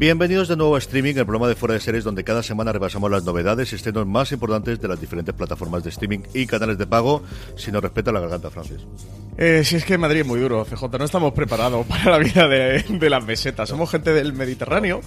Bienvenidos de nuevo a Streaming, el programa de Fuera de Series, donde cada semana repasamos las novedades y estrenos más importantes de las diferentes plataformas de streaming y canales de pago, si nos respeta la garganta, Francis. Eh, si es que Madrid es muy duro, CJ, no estamos preparados para la vida de, de las mesetas. Somos gente del Mediterráneo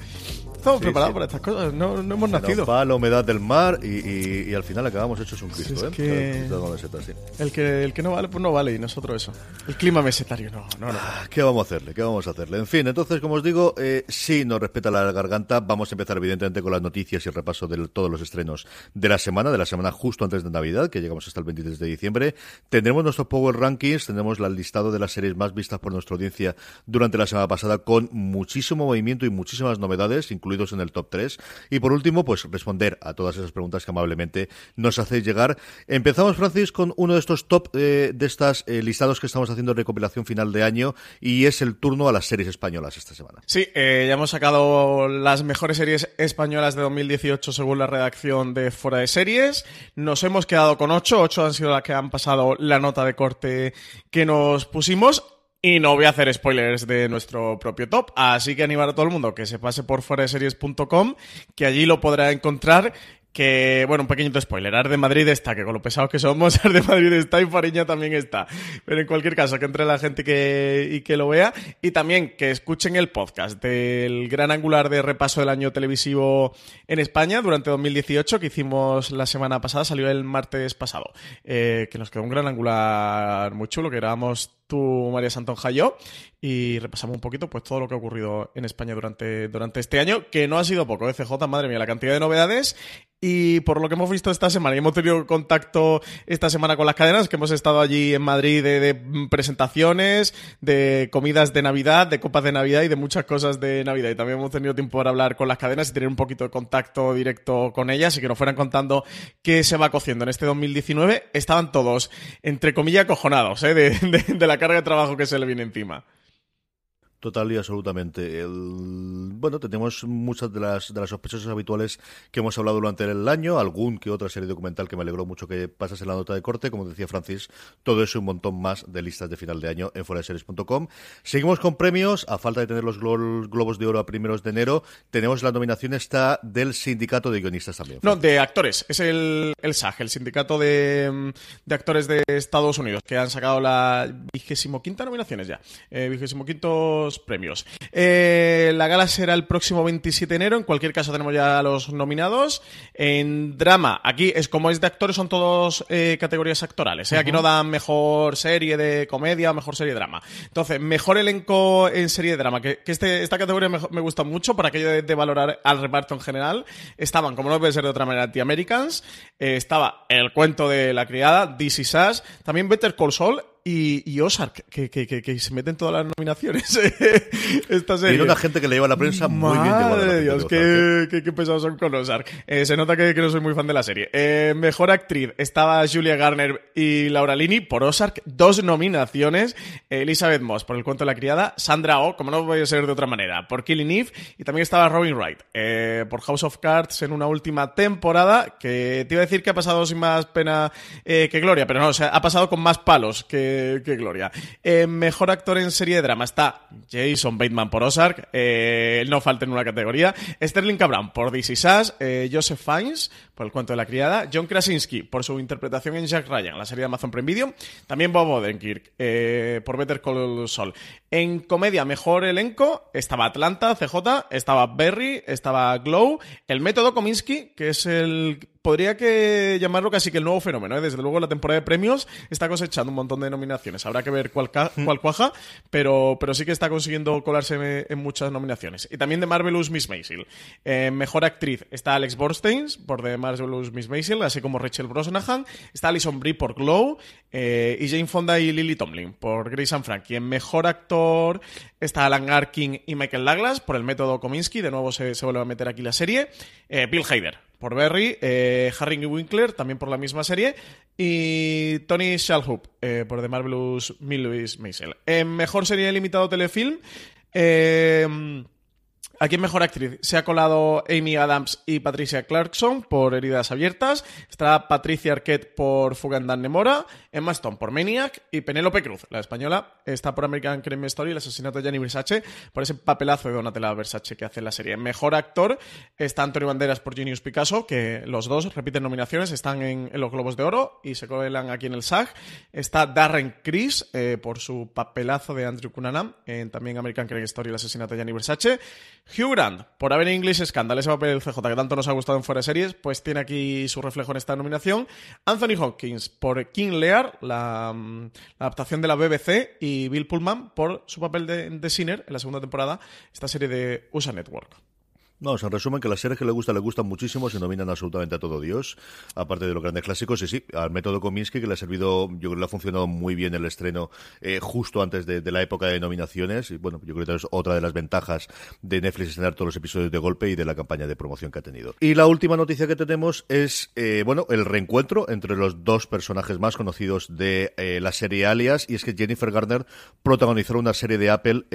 estamos preparados para estas cosas, no, no hemos nacido. va la humedad del mar y, y, al final acabamos hechos un Cristo, es ¿eh? Que el, que, el que no vale, pues no vale, y nosotros eso. El clima mesetario, no, no, no. Ah, ¿Qué vamos a hacerle? ¿Qué vamos a hacerle? En fin, entonces, como os digo, eh, si nos respeta la garganta, vamos a empezar evidentemente con las noticias y el repaso de todos los estrenos de la semana, de la semana justo antes de Navidad, que llegamos hasta el 23 de diciembre. Tendremos nuestros Power Rankings, tendremos el listado de las series más vistas por nuestra audiencia durante la semana pasada, con muchísimo movimiento y muchísimas novedades, en el top 3 y por último, pues responder a todas esas preguntas que amablemente nos hacéis llegar. Empezamos, Francis, con uno de estos top eh, de estas eh, listados que estamos haciendo de recopilación final de año y es el turno a las series españolas esta semana. Sí, eh, ya hemos sacado las mejores series españolas de 2018 según la redacción de Fuera de Series. Nos hemos quedado con ocho, ocho han sido las que han pasado la nota de corte que nos pusimos. Y no voy a hacer spoilers de nuestro propio top, así que animar a todo el mundo que se pase por series.com, que allí lo podrá encontrar que, bueno, un pequeñito spoiler, Ar de Madrid está, que con lo pesados que somos, Ar de Madrid está y Fariña también está. Pero en cualquier caso, que entre la gente que, y que lo vea. Y también que escuchen el podcast del gran angular de repaso del año televisivo en España durante 2018, que hicimos la semana pasada, salió el martes pasado. Eh, que nos quedó un gran angular muy chulo, que grabamos tú, María Santonja y yo, y repasamos un poquito pues todo lo que ha ocurrido en España durante, durante este año, que no ha sido poco, ¿eh? CJ, madre mía, la cantidad de novedades y por lo que hemos visto esta semana, y hemos tenido contacto esta semana con las cadenas, que hemos estado allí en Madrid de, presentaciones, de comidas de Navidad, de copas de Navidad y de muchas cosas de Navidad. Y también hemos tenido tiempo para hablar con las cadenas y tener un poquito de contacto directo con ellas y que nos fueran contando qué se va cociendo en este 2019. Estaban todos, entre comillas, cojonados ¿eh? de la carga de trabajo que se le viene encima. Total y absolutamente. El, bueno, tenemos muchas de las, de las sospechosas habituales que hemos hablado durante el año, algún que otra serie documental que me alegró mucho que pasase en la nota de corte, como decía Francis, todo eso y un montón más de listas de final de año en foraseries.com. Seguimos con premios, a falta de tener los globos de oro a primeros de enero, tenemos la nominación esta del sindicato de guionistas también. No, de actores, es el, el SAG, el sindicato de, de actores de Estados Unidos, que han sacado la vigésimo quinta nominaciones ya, eh, vigésimo premios. Eh, la gala será el próximo 27 de enero. En cualquier caso, tenemos ya los nominados. En drama, aquí es como es de actores, son todos eh, categorías actorales. ¿eh? Aquí no dan mejor serie de comedia o mejor serie de drama. Entonces, mejor elenco en serie de drama. Que, este, esta categoría me, gusta mucho para aquello de, valorar al reparto en general. Estaban, como no puede ser de otra manera, The Americans. estaba El cuento de la criada, This Is Us. También Better Call Saul y, y Ozark, que, que, que, que se meten todas las nominaciones. Esta serie. Tiene una gente que le lleva la prensa muy bien. Madre de Dios, qué, qué, qué, pesados son con Ozark. Eh, se nota que, que, no soy muy fan de la serie. Eh, mejor actriz estaba Julia Garner y Laura Lini por Ozark, dos nominaciones. Elizabeth Moss por El cuento de la criada, Sandra Oh, como no puede ser de otra manera, por Killing Eve, y también estaba Robin Wright eh, por House of Cards en una última temporada que te iba a decir que ha pasado sin más pena eh, que gloria, pero no, o sea, ha pasado con más palos que, que gloria. Eh, mejor actor en serie de drama está Jason Bateman por Ozark, eh, no falta en una categoría, Sterling Cabran por This Is Us, Joseph Fiennes por El cuento de la criada, John Krasinski por su interpretación en Jack Ryan, la serie de Amazon Prime Video, también Bob Odenkirk por Better Call Saul. En comedia, mejor elenco, estaba Atlanta, CJ, estaba Berry, estaba Glow, el método Kominsky, que es el podría que llamarlo casi que el nuevo fenómeno. ¿eh? Desde luego, la temporada de premios está cosechando un montón de nominaciones. Habrá que ver cuál, cuál cuaja, pero, pero sí que está consiguiendo colarse en, muchas nominaciones. Y también de Marvelous Miss Maisel. Eh, mejor actriz está Alex Borstein por The Marvelous Miss Maisel, así como Rachel Brosnahan. Está Alison Brie por Glow. Eh, y Jane Fonda y Lily Tomlin por Grace and Frankie. En mejor actor está Alan Arkin y Michael Douglas por el método Kominsky. De nuevo se, se vuelve a meter aquí la serie. Bill Hader por Berry, eh, Harry Winkler, también por la misma serie, y Tony Shalhoub, eh, por The Marvelous Millis Maisel. En mejor serie limitado telefilm, eh, Aquí Mejor Actriz se ha colado Amy Adams y Patricia Clarkson por Heridas Abiertas. Está Patricia Arquette por Fugandan Nemora. Emma Stone por Maniac. Y Penélope Cruz, la española, está por American Crime Story, el asesinato de Gianni Versace, por ese papelazo de Donatella Versace que hace en la serie. Mejor actor está Antonio Banderas por Genius Picasso, que los dos repiten nominaciones, están en, los Globos de Oro y se colan aquí en el SAG. Está Darren Criss eh, por su papelazo de Andrew Cunanan en también American Crime Story, el asesinato de Gianni Versace. Hugh Grant, por haber English Scandal, ese papel del CJ que tanto nos ha gustado en Fuera de Series, pues tiene aquí su reflejo en esta nominación. Anthony Hopkins por King Lear, la, mm, adaptación de la BBC, y Bill Pullman por su papel de, de Sinner en la segunda temporada, esta serie de USA Network. No, en resumen, que las series que le gustan, le gustan muchísimo, se nominan absolutamente a todo Dios, aparte de los grandes clásicos, y sí, al método Kominsky, que le ha servido, yo creo que le ha funcionado muy bien el estreno eh, justo antes de, la época de nominaciones, y bueno, yo creo que es otra de las ventajas de Netflix estrenar todos los episodios de golpe y de la campaña de promoción que ha tenido. Y la última noticia que tenemos es, eh, bueno, el reencuentro entre los dos personajes más conocidos de eh, la serie Alias, y es que Jennifer Garner protagonizó una serie de Apple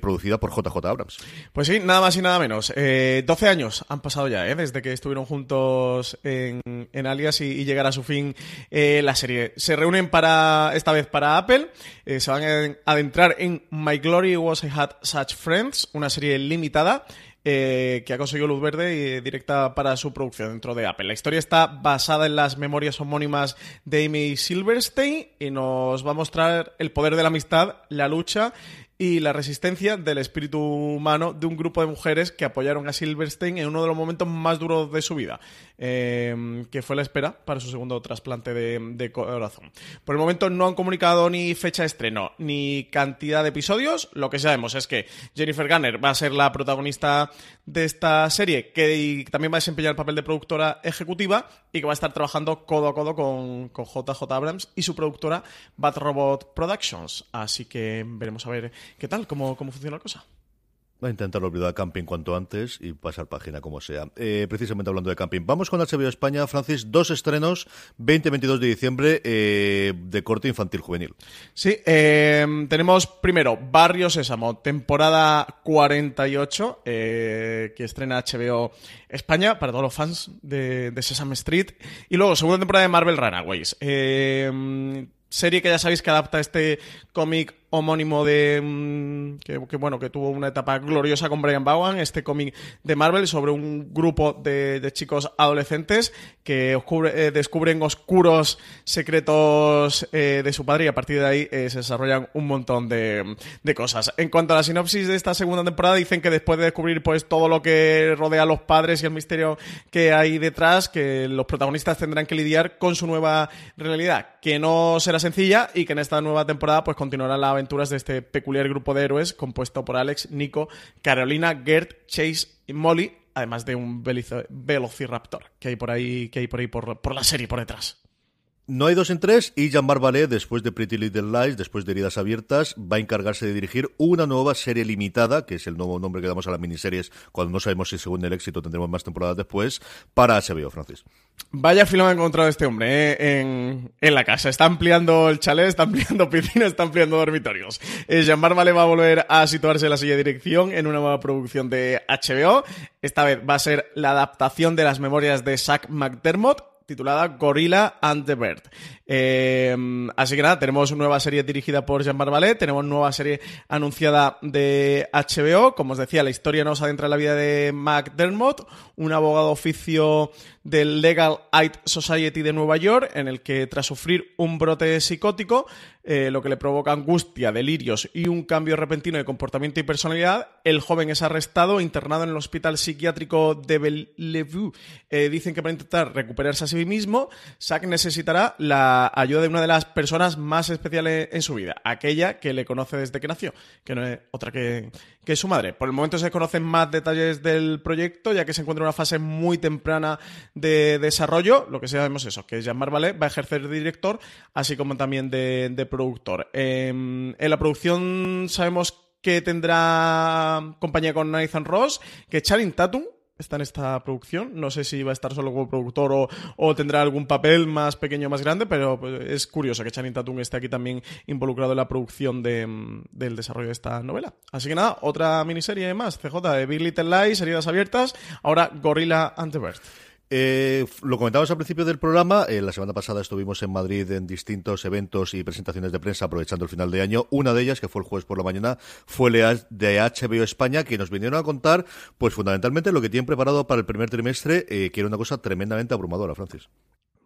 producida por JJ Abrams. Pues sí, nada más y nada menos. Eh, 12 años han pasado ya, ¿eh? desde que estuvieron juntos en, Alias y, llegar a su fin eh, la serie. Se reúnen para esta vez para Apple, eh, se van a adentrar en My Glory Was I Had Such Friends, una serie limitada. que ha conseguido luz verde y directa para su producción dentro de Apple. La historia está basada en las memorias homónimas de Amy Silverstein y nos va a mostrar el poder de la amistad, la lucha y la resistencia del espíritu humano de un grupo de mujeres que apoyaron a Silverstein en uno de los momentos más duros de su vida, eh, que fue la espera para su segundo trasplante de, corazón. Por el momento no han comunicado ni fecha de estreno ni cantidad de episodios. Lo que sabemos es que Jennifer Garner va a ser la protagonista de esta serie, que también va a desempeñar el papel de productora ejecutiva y que va a estar trabajando codo a codo con, JJ Abrams y su productora Bad Robot Productions. Así que veremos a ver ¿Qué tal? ¿Cómo, cómo funciona la cosa? Voy a intentar olvidar camping cuanto antes y pasar página como sea. Eh, precisamente hablando de camping, vamos con HBO España, Francis, dos estrenos, 20-22 de diciembre eh, de corte infantil juvenil. Sí, eh, tenemos primero Barrio Sésamo, temporada 48, que estrena HBO España para todos los fans de, de Sesame Street. Y luego, segunda temporada de Marvel Runaways. Serie que ya sabéis que adapta este cómic homónimo de mm, que, bueno que tuvo una etapa gloriosa con Brian Bowen este cómic de Marvel sobre un grupo de, chicos adolescentes que eh, descubren oscuros secretos eh, de su padre y a partir de ahí eh, se desarrollan un montón de, cosas. En cuanto a la sinopsis de esta segunda temporada dicen que después de descubrir pues todo lo que rodea a los padres y el misterio que hay detrás que los protagonistas tendrán que lidiar con su nueva realidad que no será sencilla y que en esta nueva temporada pues continuará la aventura de este peculiar grupo de héroes compuesto por Alex, Nico, Carolina, Gert, Chase y Molly, además de un velociraptor que hay por ahí, que hay por ahí por, la serie por detrás. No hay dos en tres y Jean-Marc Ballet, después de Pretty Little Lies, después de Heridas Abiertas, va a encargarse de dirigir una nueva serie limitada, que es el nuevo nombre que damos a las miniseries cuando no sabemos si según el éxito tendremos más temporadas después, para HBO, Francis. Vaya filo ha encontrado este hombre ¿eh? en, en, la casa. Está ampliando el chalet, está ampliando piscina, está ampliando dormitorios. Eh, Jean-Marc va a volver a situarse en la silla de dirección en una nueva producción de HBO. Esta vez va a ser la adaptación de las memorias de Zack McDermott titulada Gorilla and the Bird. Eh, así que nada, tenemos nueva serie dirigida por Jean Barbalet, tenemos nueva serie anunciada de HBO. Como os decía, la historia nos adentra en la vida de McDermott, un abogado oficio del Legal Aid Society de Nueva York, en el que tras sufrir un brote psicótico, eh, lo que le provoca angustia, delirios y un cambio repentino de comportamiento y personalidad, el joven es arrestado e internado en el hospital psiquiátrico de Bellevue. Eh, dicen que para intentar recuperarse a sí mismo, Zack necesitará la ayuda de una de las personas más especiales en su vida, aquella que le conoce desde que nació, que no es otra que, que su madre. Por el momento se conocen más detalles del proyecto, ya que se encuentra en una fase muy temprana de desarrollo. Lo que sabemos es eso, que Jean-Marc Ballet va a ejercer de director, así como también de, productor. Em, en la producción sabemos que tendrá compañía con Nathan Ross, que Channing Tatum está en esta producción. No sé si va a estar solo como productor o, tendrá algún papel más pequeño o más grande, pero pues, es curioso que Channing Tatum esté aquí también involucrado en la producción del desarrollo de esta novela. Así que nada, otra miniserie más, CJ, de Big Little Lies, heridas abiertas, ahora Gorilla and the Bird. Eh, lo comentábamos al principio del programa. Eh, la semana pasada estuvimos en Madrid en distintos eventos y presentaciones de prensa aprovechando el final de año. Una de ellas, que fue el jueves por la mañana, fue de HBO España, que nos vinieron a contar, pues fundamentalmente lo que tienen preparado para el primer trimestre, eh, que era una cosa tremendamente abrumadora, Francis.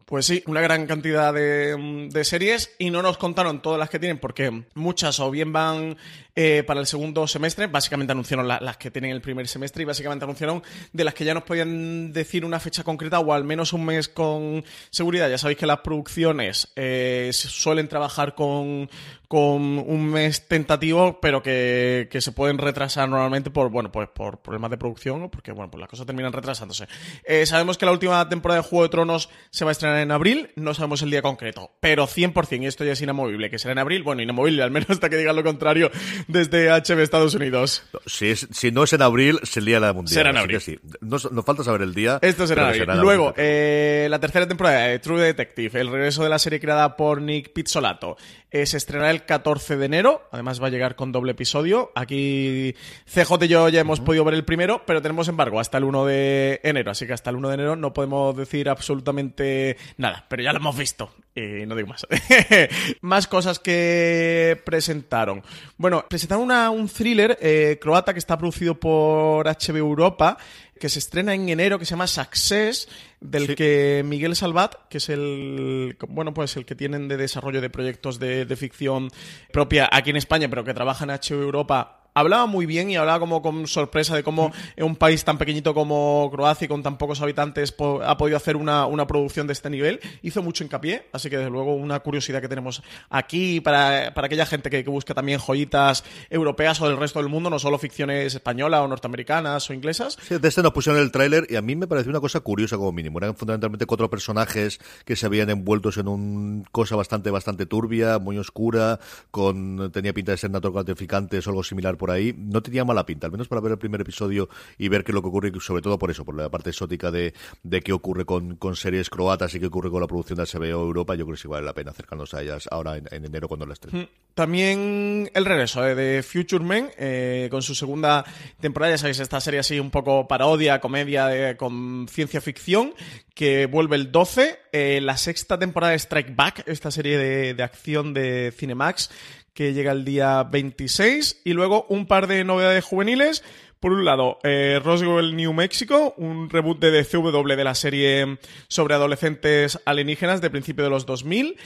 Pues sí, una gran cantidad de, de, series y no nos contaron todas las que tienen porque muchas o bien van eh, para el segundo semestre. Básicamente anunciaron las que tienen el primer semestre y básicamente anunciaron de las que ya nos podían decir una fecha concreta o al menos un mes con seguridad. Ya sabéis que las producciones eh, suelen trabajar con, con un mes tentativo, pero que, se pueden retrasar normalmente por, bueno, pues por problemas de producción o porque, bueno, pues las cosas terminan retrasándose. Eh, sabemos que la última temporada de Juego de Tronos se va a estrenar en abril, no sabemos el día concreto, pero 100%, y esto ya es inamovible, que será en abril, bueno, inamovible, al menos hasta que digan lo contrario, desde HB Estados Unidos. Si, es, si no es en abril, se lía la mundial. Será en abril. Sí. Nos, falta saber el día. Esto será, en abril. Luego, eh, la tercera temporada de True Detective, el regreso de la serie creada por Nick Pizzolato, eh, se estrenará el 14 de enero. Además, va a llegar con doble episodio. Aquí CJ y yo ya hemos podido ver el primero, pero tenemos embargo hasta el 1 de enero. Así que hasta el 1 de enero no podemos decir absolutamente nada, pero ya lo hemos visto. Y no digo más. más cosas que presentaron. Bueno, presentaron un thriller eh, croata que está producido por HB Europa que se estrena en enero que se llama Success, del que Miguel Salvat, que es el bueno pues el que tienen de desarrollo de proyectos de, de ficción propia aquí en España, pero que trabaja en HB Europa hablaba muy bien y hablaba como con sorpresa de cómo en un país tan pequeñito como Croacia y con tan pocos habitantes ha podido hacer una, producción de este nivel. Hizo mucho hincapié, así que desde luego una curiosidad que tenemos aquí para, aquella gente que, busca también joyitas europeas o del resto del mundo, no solo ficciones españolas o norteamericanas o inglesas. Sí, de este nos pusieron el tráiler y a mí me pareció una cosa curiosa como mínimo. Eran fundamentalmente cuatro personajes que se habían envueltos en una cosa bastante, bastante turbia, muy oscura, con tenía pinta de ser narcotraficantes o algo similar por ahí, no tenía mala pinta, al menos para ver el primer episodio y ver qué es lo que ocurre, sobre todo por eso, por la parte exótica de, de qué ocurre con, con series croatas y qué ocurre con la producción de HBO Europa, yo creo que sí vale la pena acercarnos a ellas ahora en, enero cuando la estrenen. Mm, también el regreso eh, de Future Men, eh, con su segunda temporada, ya sabéis, esta serie así un poco parodia, comedia con ciencia ficción, que vuelve el 12, eh, la sexta temporada de Strike Back, esta serie de, de acción de Cinemax, que llega el día 26. Y luego un par de novedades juveniles. Por un lado, eh, Roswell, New Mexico, un reboot de DCW de la serie sobre adolescentes alienígenas de principio de los 2000.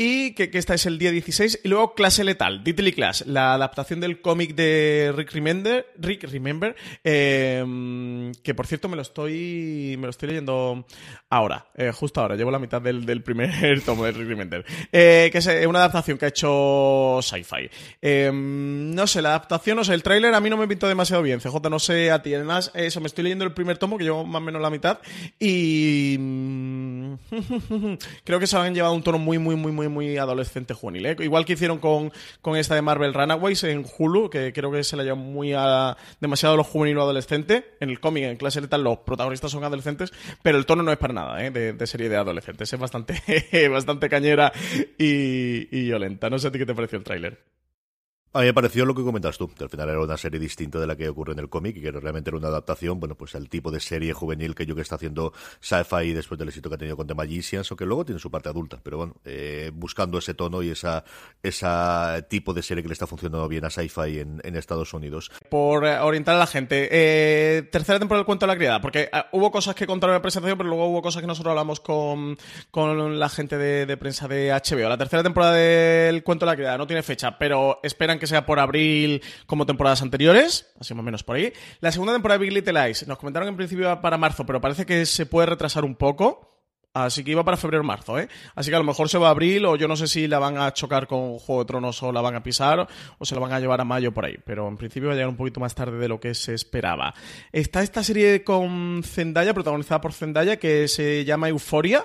Y que, esta es el día 16. Y luego Clase Letal, Deadly Class, la adaptación del cómic de Rick Remember, Rick Remember em, que por cierto me lo estoy me lo estoy leyendo ahora, eh, justo ahora, llevo la mitad del, primer tomo de Rick Remember, eh, que es eh, una adaptación que ha hecho Sci-Fi. Em, no sé, la adaptación, no sé, el tráiler a mí no me pintó demasiado bien, CJ, no sé a ti, además, eso, me estoy leyendo el primer tomo, que llevo más o menos la mitad, y... Creo que se han llevado un tono muy, muy, muy, muy, muy adolescente juvenil. ¿eh? Igual que hicieron con, con esta de Marvel Runaways en Hulu, que creo que se la lleva muy a demasiado a lo juvenil o adolescente. En el cómic, en clase letal, los protagonistas son adolescentes, pero el tono no es para nada ¿eh? de, serie de adolescentes. Es bastante, bastante cañera y, y violenta. No sé a ti qué te pareció el tráiler. A mí me pareció lo que comentas tú, que al final era una serie distinta de la que ocurre en el cómic y que realmente era una adaptación, bueno, pues al tipo de serie juvenil que yo que está haciendo sci-fi después del éxito que ha tenido con The Magicians, o que luego tiene su parte adulta, pero bueno, eh, buscando ese tono y esa, esa tipo de serie que le está funcionando bien a sci-fi en, Estados Unidos. Por eh, orientar a la gente, eh, tercera temporada del cuento de la criada, porque hubo cosas que contaron en la presentación, pero luego hubo cosas que nosotros hablamos con, con la gente de, de prensa de HBO. La tercera temporada del cuento de la criada no tiene fecha, pero esperan que sea por abril como temporadas anteriores, así más o menos por ahí. La segunda temporada de Big Little Lies, nos comentaron en principio para marzo, pero parece que se puede retrasar un poco. Así que iba para febrero-marzo, ¿eh? Así que a lo mejor se va a abril o yo no sé si la van a chocar con Juego de Tronos o la van a pisar o se la van a llevar a mayo por ahí. Pero en principio va a llegar un poquito más tarde de lo que se esperaba. Está esta serie con Zendaya, protagonizada por Zendaya, que se llama Euforia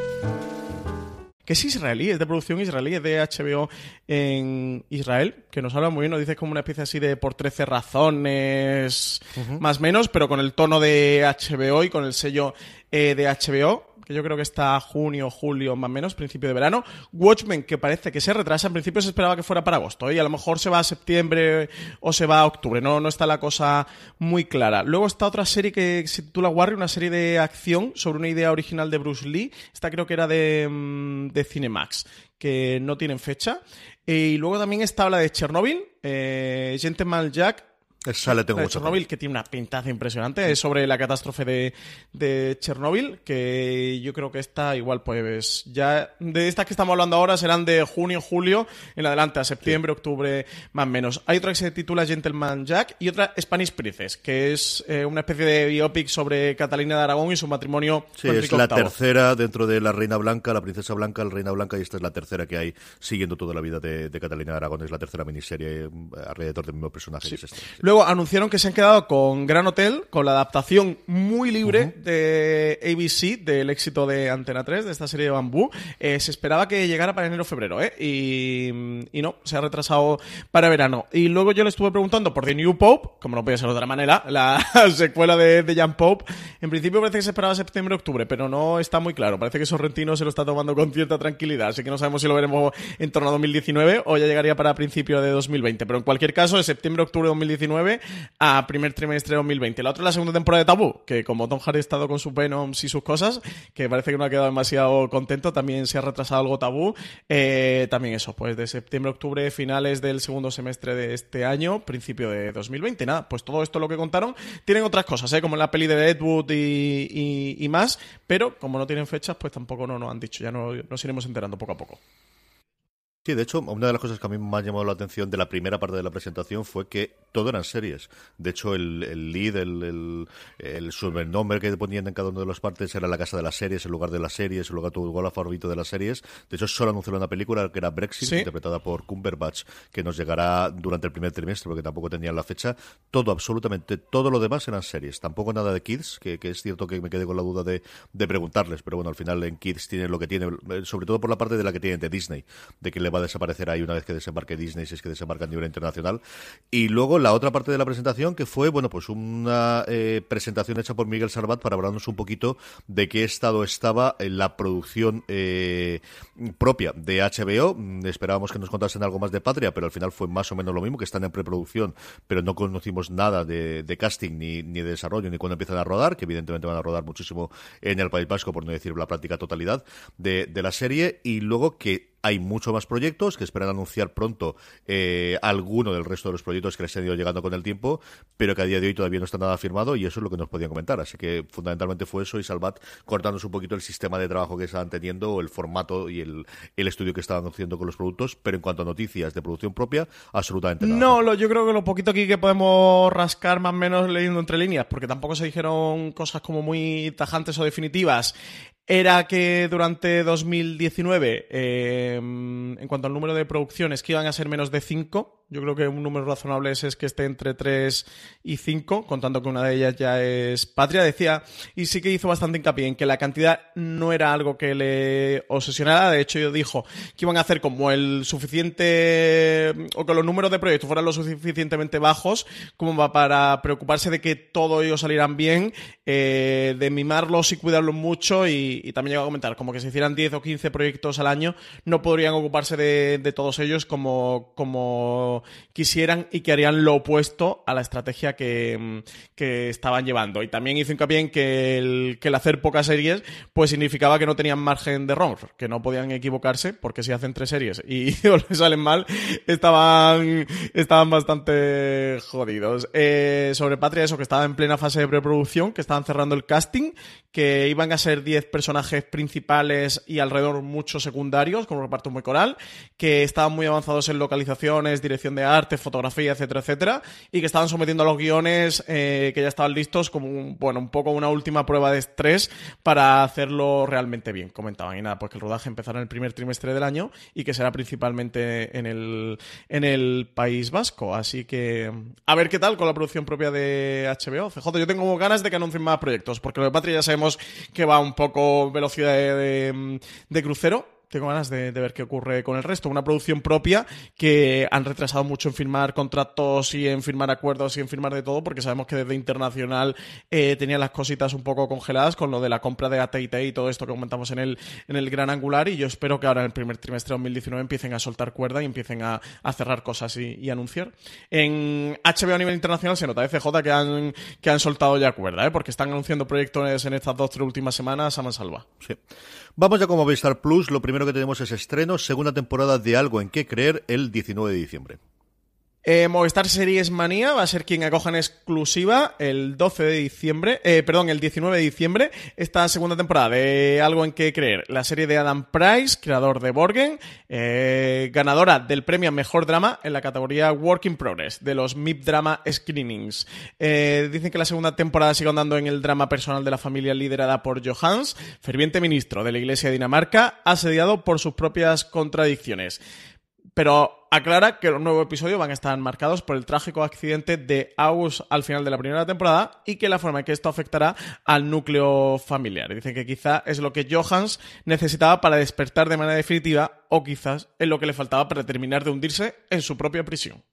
Que es israelí, es de producción israelí, es de HBO en Israel, que nos habla muy bien, nos dice como una especie así de por 13 razones, más o menos, pero con el tono de HBO y con el sello eh, de HBO yo creo que está junio, julio, más o menos, principio de verano. Watchmen, que parece que se retrasa, en principio se esperaba que fuera para agosto, ¿eh? y a lo mejor se va a septiembre o se va a octubre, no, no está la cosa muy clara. Luego está otra serie que se titula Warrior, una serie de acción sobre una idea original de Bruce Lee, esta creo que era de, mm, de Cinemax, que no tienen fecha. Y luego también está la de Chernobyl, eh, Gentleman Jack, sale tengo de Chernobyl, que tiene una pintaza impresionante. Es sobre la catástrofe de, de Chernobyl, que yo creo que está igual, pues ya de estas que estamos hablando ahora serán de junio, julio, en adelante, a septiembre, octubre, más o menos. Hay otra que se titula Gentleman Jack y otra Spanish Princess, que es eh, una especie de biopic sobre Catalina de Aragón y su matrimonio. Sí, es la tercera dentro de la Reina Blanca, la Princesa Blanca, la Reina Blanca, y esta es la tercera que hay siguiendo toda la vida de, Catalina de Aragón. Es la tercera miniserie mm, alrededor del mismo personaje. Este. Luego anunciaron que se han quedado con Gran Hotel, con la adaptación muy libre de ABC, del éxito de Antena 3, de esta serie de Bambú. Eh, se esperaba que llegara para enero o febrero, ¿eh? Y, no, se ha retrasado para verano. Y luego yo le estuve preguntando por The New Pope, como no podía ser de otra manera, la secuela de, de Jan Pope. En principio parece que se esperaba septiembre-octubre, pero no está muy claro. Parece que Sorrentino se lo está tomando con cierta tranquilidad, así que no sabemos si lo veremos en torno a 2019 o ya llegaría para principio de 2020. Pero en cualquier caso, de septiembre-octubre de 2019 a primer trimestre de 2020. La otra es la segunda temporada de Tabú, que como Tom Hardy ha estado con su Venoms y sus cosas, que parece que no ha quedado demasiado contento, también se ha retrasado algo Tabú. Eh, también eso, pues de septiembre, octubre, finales del segundo semestre de este año, principio de 2020. Nada, pues todo esto lo que contaron. Tienen otras cosas, ¿eh? como la peli de Deadwood y, y, más, pero como no tienen fechas, pues tampoco no nos han dicho. Ya nos iremos enterando poco a poco. Sí, de hecho, una de las cosas que a mí me ha llamado la atención de la primera parte de la presentación fue que todo eran series. De hecho, el, el lead, el, el, el sobrenombre que ponían en cada una de las partes era la casa de las series, el lugar de las series, el lugar tu lugar favorito de las series. De hecho, solo anunciaron una película que era Brexit, Sí. interpretada por Cumberbatch, que nos llegará durante el primer trimestre, porque tampoco tenían la fecha. Todo, absolutamente todo lo demás eran series. Tampoco nada de Kids, que, que es cierto que me quedé con la duda de, de preguntarles, pero bueno, al final en Kids tienen lo que tiene, eh, sobre todo por la parte de la que tienen de Disney, de que le va a desaparecer ahí una vez que desembarque Disney, si es que desembarca a nivel internacional. Y luego la otra parte de la presentación, que fue, bueno, pues una eh, presentación hecha por Miguel Sarbat para hablarnos un poquito de qué estado estaba la producción eh, propia de HBO. Mm, Esperábamos que nos contasen algo más de Patria, pero al final fue más o menos lo mismo, que están en preproducción, pero no conocimos nada de, de casting ni, ni de desarrollo, ni cuándo empiezan a rodar, que evidentemente van a rodar muchísimo en el País Vasco, por no decir la práctica totalidad de, de la serie, y luego que hay mucho más proyectos que esperan anunciar pronto eh, alguno del resto de los proyectos que les han ido llegando con el tiempo, pero que a día de hoy todavía no está nada firmado y eso es lo que nos podían comentar. Así que fundamentalmente fue eso y Salvat cortándose un poquito el sistema de trabajo que estaban teniendo, el formato y el, el estudio que estaban haciendo con los productos, pero en cuanto a noticias de producción propia, absolutamente nada. No, lo, yo creo que lo poquito aquí que podemos rascar más o menos leyendo entre líneas, porque tampoco se dijeron cosas como muy tajantes o definitivas, era que durante 2019, eh, en cuanto al número de producciones, que iban a ser menos de 5, yo creo que un número razonable es, es que esté entre 3 y 5, contando que una de ellas ya es Patria. Decía, y sí que hizo bastante hincapié en que la cantidad no era algo que le obsesionara. De hecho, yo dijo que iban a hacer como el suficiente, o que los números de proyectos fueran lo suficientemente bajos como para preocuparse de que todo ellos salieran bien, eh, de mimarlos y cuidarlos mucho. Y, y también llegó a comentar, como que si hicieran 10 o 15 proyectos al año, no podrían ocuparse de, de todos ellos como, como quisieran y que harían lo opuesto a la estrategia que, mm, que estaban llevando. Y también hizo hincapié en que el, que hacer pocas series pues significaba que no tenían margen de error, que no podían equivocarse, porque si hacen tres series y salen mal, estaban, estaban bastante jodidos. Eh, sobre Patria, eso, que estaba en plena fase de preproducción, que estaban cerrando el casting, que iban a ser 10 personajes principales y alrededor muchos secundarios, con un reparto muy coral, que estaban muy avanzados en localizaciones, dirección de arte, fotografía, etcétera, etcétera, y que estaban sometiendo a los guiones eh, que ya estaban listos como, un, bueno, un poco una última prueba de estrés para hacerlo realmente bien, comentaban. Y nada, pues que el rodaje empezará en el primer trimestre del año y que será principalmente en el, en el País Vasco. Así que a ver qué tal con la producción propia de HBO. CJ, yo tengo ganas de que anuncien más proyectos, porque lo de Patria ya sabemos que va un poco velocidad de, crucero tengo ganas de, ver qué ocurre con el resto. Una producción propia que han retrasado mucho en firmar contratos y en firmar acuerdos y en firmar de todo, porque sabemos que desde internacional eh, tenían las cositas un poco congeladas con lo de la compra de AT&T y todo esto que comentamos en el, en el gran angular. Y yo espero que ahora en el primer trimestre de 2019 empiecen a soltar cuerda y empiecen a, cerrar cosas y, y, anunciar. En HBO a nivel internacional se nota FJ que han, que han soltado ya cuerda, ¿eh? porque están anunciando proyectos en estas dos, tres últimas semanas a mansalva. Sí. Vamos ya como Movistar Plus. Lo primero que tenemos es estreno, segunda temporada de Algo en qué creer el 19 de diciembre. Eh, Movistar Series Manía va a ser quien acoja en exclusiva el 12 de diciembre, eh, perdón, el 19 de diciembre, esta segunda temporada de Algo en que creer, la serie de Adam Price, creador de Borgen, eh, ganadora del premio a Mejor Drama en la categoría Work in Progress de los MIP Drama Screenings. Eh, dicen que la segunda temporada sigue andando en el drama personal de la familia liderada por Johans, ferviente ministro de la Iglesia de Dinamarca, asediado por sus propias contradicciones. Pero aclara que los nuevos episodios van a estar marcados por el trágico accidente de August al final de la primera temporada y que la forma en que esto afectará al núcleo familiar. Dicen que quizá es lo que Johans necesitaba para despertar de manera definitiva o quizás es lo que le faltaba para terminar de hundirse en su propia prisión.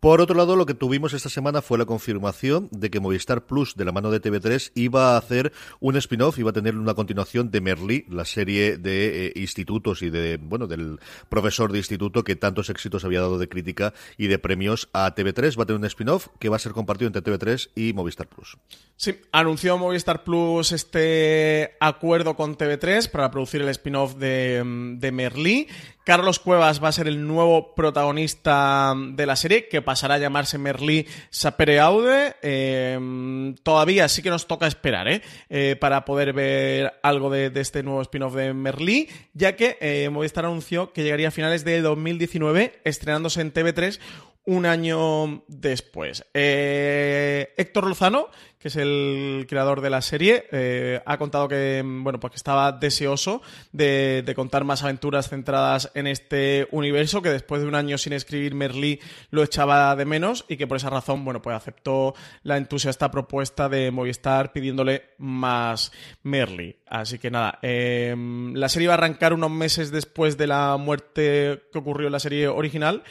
Por otro lado, lo que tuvimos esta semana fue la confirmación de que Movistar Plus, de la mano de TV3, iba a hacer un spin-off, iba a tener una continuación de Merlí, la serie de eh, institutos y de, bueno, del profesor de instituto que tantos éxitos había dado de crítica y de premios a TV3. Va a tener un spin-off que va a ser compartido entre TV3 y Movistar Plus. Sí, anunció Movistar Plus este acuerdo con TV3 para producir el spin-off de, de Merlí Carlos Cuevas va a ser el nuevo protagonista de la serie, que pasará a llamarse Merlí Sapere Aude. Eh, todavía sí que nos toca esperar, ¿eh? ¿eh? para poder ver algo de, este nuevo spin-off de Merlí, ya que eh, Movistar anunció que llegaría a finales de 2019, estrenándose en TV3 un año después. Eh, Héctor Lozano, que es el creador de la serie, eh, ha contado que, bueno, pues estaba deseoso de, contar más aventuras centradas en este universo, que después de un año sin escribir Merlí lo echaba de menos y que por esa razón, bueno, pues aceptó la entusiasta propuesta de Movistar pidiéndole más Merlí. Así que nada, eh, la serie va a arrancar unos meses después de la muerte que ocurrió en la serie original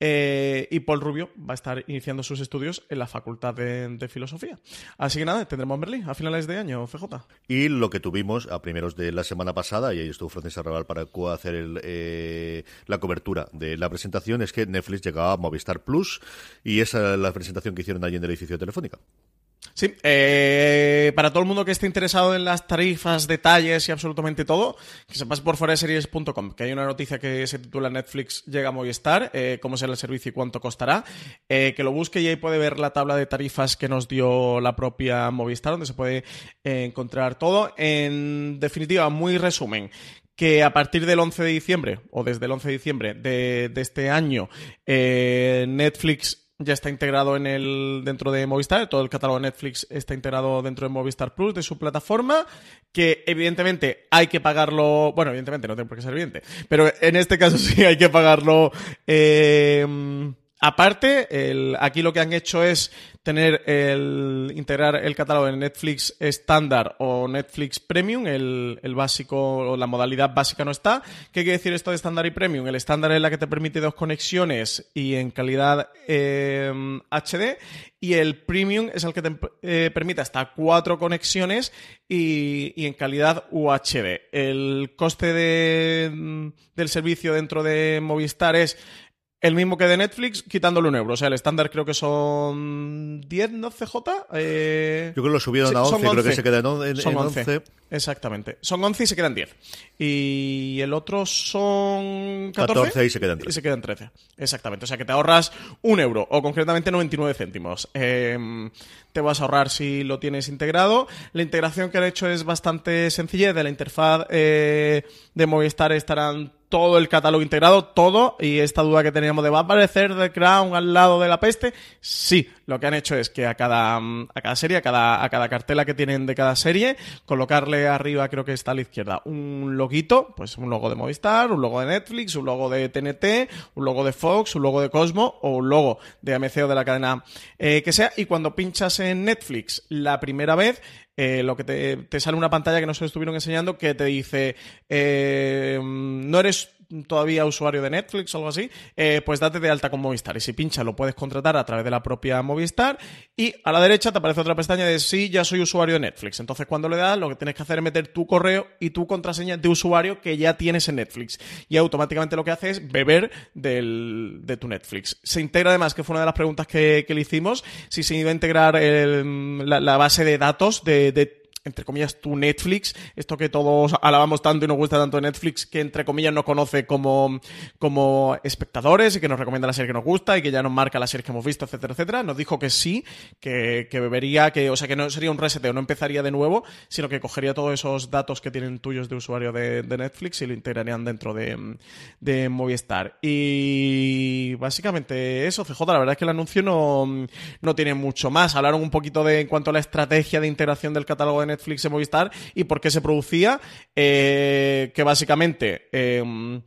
eh, y Paul Rubio va a estar iniciando sus estudios en la Facultad de, Filosofía. Así que nada, tendremos Berlín a finales de año, CJ. Y lo que tuvimos a primeros de la semana pasada, y ahí estuvo Francis Arrabal para hacer eh, la cobertura de la presentación, es que Netflix llegaba a Movistar Plus y esa es la presentación que hicieron allí en el edificio Telefónica. Sí, eh, para todo el mundo que esté interesado en las tarifas, detalles y absolutamente todo, que se pase por foreseries.com, que hay una noticia que se titula Netflix llega a Movistar, eh, cómo será el servicio y cuánto costará, eh, que lo busque y ahí puede ver la tabla de tarifas que nos dio la propia Movistar, donde se puede encontrar todo. En definitiva, muy resumen, que a partir del 11 de diciembre, o desde el 11 de diciembre de, de este año, Netflix ya está integrado en el dentro de Movistar, todo el catálogo de Netflix está integrado dentro de Movistar Plus, de su plataforma, que evidentemente hay que pagarlo, bueno, evidentemente no tiene por qué ser evidente, pero en este caso sí hay que pagarlo eh, aparte, el, aquí lo que han hecho es tener el integrar el catálogo de Netflix estándar o Netflix Premium, el, básico o la modalidad básica no está. ¿Qué quiere decir esto de estándar y Premium? El estándar es la que te permite dos conexiones y en calidad HD em, y el Premium es el que te eh, permite hasta cuatro conexiones y, y, en calidad UHD. El coste de, del servicio dentro de Movistar es el mismo que de Netflix, quitándole un euro. O sea, el estándar creo que son 10, ¿no, CJ? Eh... Yo creo que lo subieron a 11, creo que se queda en, 11. Exactamente. Son 11 y se quedan 10. Y el otro son 14, 14 y se quedan 13. Y se quedan 13. Exactamente. O sea que te ahorras un euro, o concretamente 99 céntimos. Eh, te vas a ahorrar si lo tienes integrado. La integración que han hecho es bastante sencilla. De la interfaz eh, de Movistar estarán todo el catálogo integrado, todo, y esta duda que teníamos de ¿va a aparecer The Crown al lado de la peste? Sí, lo que han hecho es que a cada, a cada serie, a cada, a cada cartela que tienen de cada serie, colocarle arriba, creo que está a la izquierda, un loguito, pues un logo de Movistar, un logo de Netflix, un logo de TNT, un logo de Fox, un logo de Cosmo o un logo de AMC o de la cadena eh, que sea, y cuando pinchas en Netflix la primera vez, eh, lo que te, sale una pantalla que nos estuvieron enseñando que te dice eh, no eres todavía usuario de Netflix o algo así, eh, pues date de alta con Movistar. Y si pincha lo puedes contratar a través de la propia Movistar. Y a la derecha te aparece otra pestaña de sí, ya soy usuario de Netflix. Entonces cuando le das, lo que tienes que hacer es meter tu correo y tu contraseña de usuario que ya tienes en Netflix. Y automáticamente lo que hace es beber de tu Netflix. Se integra además, que fue una de las preguntas que, le hicimos, si se iba a integrar la, base de datos de entre comillas, tu Netflix, esto que todos alabamos tanto y nos gusta tanto de Netflix, que entre comillas nos conoce como, como espectadores y que nos recomienda la serie que nos gusta y que ya nos marca las series que hemos visto, etcétera, etcétera, nos dijo que sí, que, que bebería, que, o sea, que no sería un reseteo, no empezaría de nuevo, sino que cogería todos esos datos que tienen tuyos de usuario de, Netflix y lo integrarían dentro de, de Movistar. Y básicamente eso, CJ, la verdad es que el anuncio no, no tiene mucho más. Hablaron un poquito de en cuanto a la estrategia de integración del catálogo de Netflix Netflix y Movistar y por qué se producía, eh, que básicamente... Eh,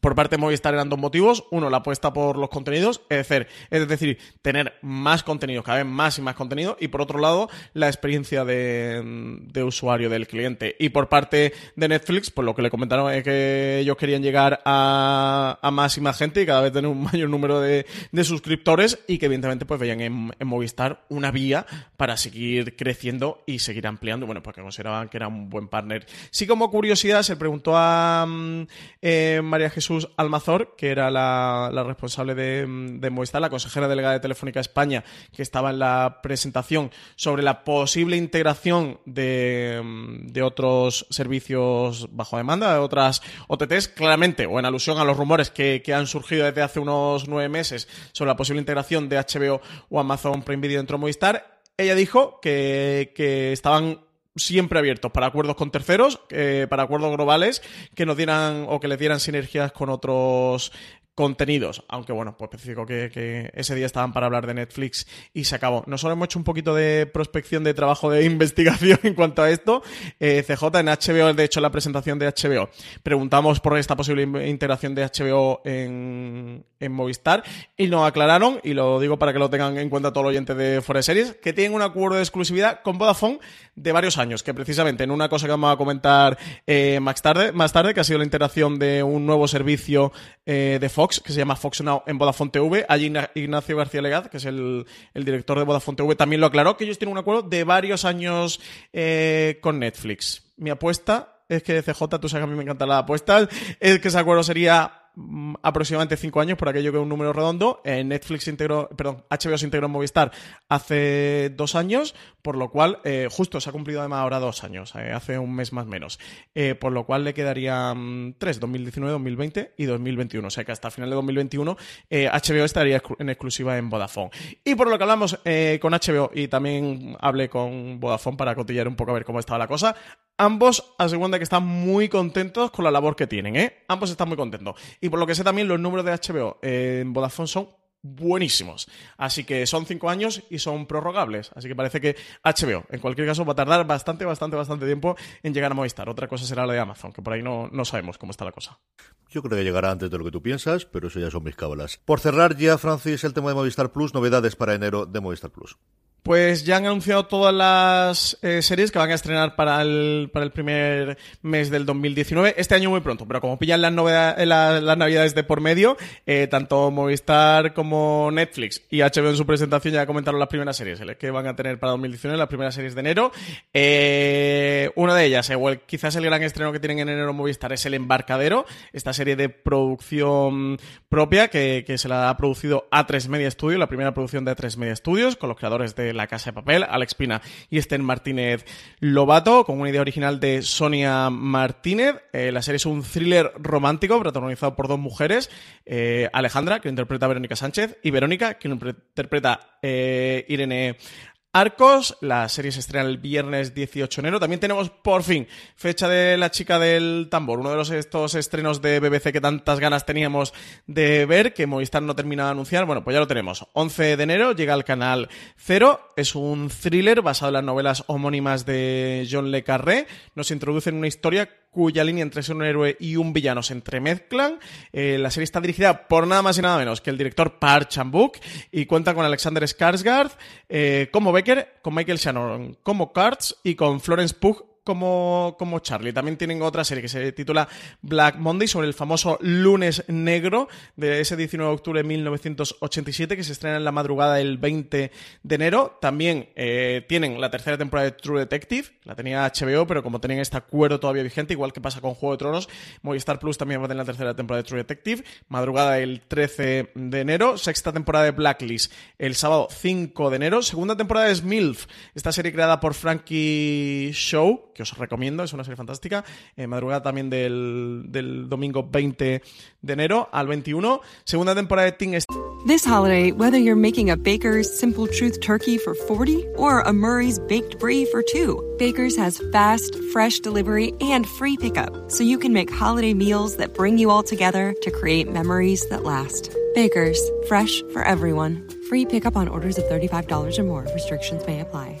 por parte de Movistar eran dos motivos. Uno, la apuesta por los contenidos, es decir, es decir, tener más contenido, cada vez más y más contenido. Y por otro lado, la experiencia de, usuario del cliente. Y por parte de Netflix, pues lo que le comentaron es que ellos querían llegar a, más y más gente y cada vez tener un mayor número de, suscriptores y que evidentemente pues veían en, Movistar una vía para seguir creciendo y seguir ampliando. Bueno, porque consideraban que era un buen partner. Sí, como curiosidad, se preguntó a mm, eh, María Jesús Jesús Almazor, que era la, responsable de, de, Movistar, la consejera delegada de Telefónica España, que estaba en la presentación sobre la posible integración de, de otros servicios bajo demanda, de otras OTTs, claramente, o en alusión a los rumores que, han surgido desde hace unos nueve meses sobre la posible integración de HBO o Amazon Prime Video dentro de Movistar. Ella dijo que, que estaban siempre abiertos para acuerdos con terceros, eh, para acuerdos globales que nos dieran o que les dieran sinergias con otros contenidos, aunque bueno, pues específico que, ese día estaban para hablar de Netflix y se acabó. Nosotros hemos hecho un poquito de prospección de trabajo de investigación en cuanto a esto. Eh, CJ en HBO, de hecho, la presentación de HBO, preguntamos por esta posible integración de HBO en, en Movistar y nos aclararon, y lo digo para que lo tengan en cuenta todos los oyentes de Fuera Series, que tienen un acuerdo de exclusividad con Vodafone de varios años, que precisamente en una cosa que vamos a comentar eh, más, tarde, más tarde, que ha sido la integración de un nuevo servicio eh, de Fox que se llama Fox Now en Vodafone TV. Allí Ignacio García Legaz, que es el, director de Vodafone TV, también lo aclaró, que ellos tienen un acuerdo de varios años eh, con Netflix. Mi apuesta es que CJ, tú sabes que a mí me encantan las apuestas, es que ese acuerdo sería aproximadamente cinco años, por aquello que es un número redondo. Netflix integró, perdón, HBO se integró en Movistar hace dos años, por lo cual, eh, justo se ha cumplido además ahora dos años, eh, hace un mes más menos. Eh, por lo cual le quedarían tres, 2019, 2020 y 2021. O sea que hasta final de 2021 HBO estaría en exclusiva en Vodafone. Y por lo que hablamos con HBO y también hablé con Vodafone para cotillar un poco a ver cómo estaba la cosa, ambos aseguran que están muy contentos con la labor que tienen, ¿eh? Ambos están muy contentos. Y por lo que sé también, los números de HBO en Vodafone son buenísimos. Así que son cinco años y son prorrogables. Así que parece que HBO, en cualquier caso, va a tardar bastante, bastante, bastante tiempo en llegar a Movistar. Otra cosa será la de Amazon, que por ahí no, no sabemos cómo está la cosa. Yo creo que llegará antes de lo que tú piensas, pero eso ya son mis cábalas. Por cerrar ya, Francis, el tema de Movistar Plus, novedades para enero de Movistar Plus. Pues ya han anunciado todas las eh, series que van a estrenar para el, para el primer mes del 2019. Este año muy pronto, pero como pillan las, novedades, las, navidades de por medio, eh, tanto Movistar como Netflix y HBO en su presentación ya comentaron las primeras series que van a tener para 2019, las primeras series de enero. Eh, una de ellas, igual quizás el gran estreno que tienen en enero Movistar es El Embarcadero, esta serie de producción propia que, que se la ha producido A3 Media Studio, la primera producción de A3 Media Studios, con los creadores de la Casa de Papel, Alex Pina y Esther Martínez Lobato, con una idea original de Sonia Martínez. Eh, la serie es un thriller romántico protagonizado por dos mujeres, eh, Alejandra, que interpreta Verónica Sánchez, y Verónica, que interpreta eh, Irene Arcos. La serie se estrena el viernes 18 de enero. También tenemos por fin fecha de La chica del tambor, uno de los estos estrenos de BBC que tantas ganas teníamos de ver, que Movistar no termina de anunciar. Bueno, pues ya lo tenemos. 11 de enero llega al canal Cero. Es un thriller basado en las novelas homónimas de John Le Carré. Nos introduce en una historia cuya línea entre un héroe y un villano se entremezclan. Eh, la serie está dirigida por nada más y nada menos que el director Park Chan-wook y cuenta con Alexander Skarsgård eh, como Becker, con Michael Shannon como Kurtz y con Florence Pugh como, como Charlie. También tienen otra serie que se titula Black Monday sobre el famoso lunes negro de ese 19 de octubre de 1987 que se estrena en la madrugada del 20 de enero. También eh, tienen la tercera temporada de True Detective, la tenía HBO, pero como tienen este acuerdo todavía vigente, igual que pasa con Juego de Tronos, Movistar Plus también va a tener la tercera temporada de True Detective, madrugada del 13 de enero, sexta temporada de Blacklist el sábado 5 de enero, segunda temporada de Smilf, esta serie creada por Frankie Show, que os recomiendo, es una serie fantástica. Eh, madrugada también del, del domingo 20 de enero al 21. Segunda temporada de Teen This holiday, whether you're making a Baker's Simple Truth turkey for 40 or a Murray's Baked Brie for 2, Baker's has fast, fresh delivery and free pickup, so you can make holiday meals that bring you all together to create memories that last. Baker's, fresh for everyone. Free pickup on orders of $35 or more. Restrictions may apply.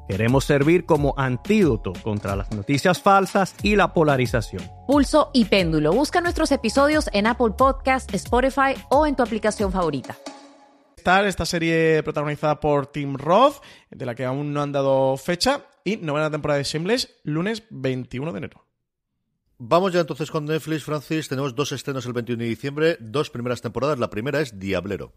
Queremos servir como antídoto contra las noticias falsas y la polarización. Pulso y péndulo. Busca nuestros episodios en Apple Podcast, Spotify o en tu aplicación favorita. Esta serie protagonizada por Tim Roth, de la que aún no han dado fecha, y novena temporada de Shameless, lunes 21 de enero. Vamos ya entonces con Netflix, Francis. Tenemos dos estrenos el 21 de diciembre, dos primeras temporadas. La primera es Diablero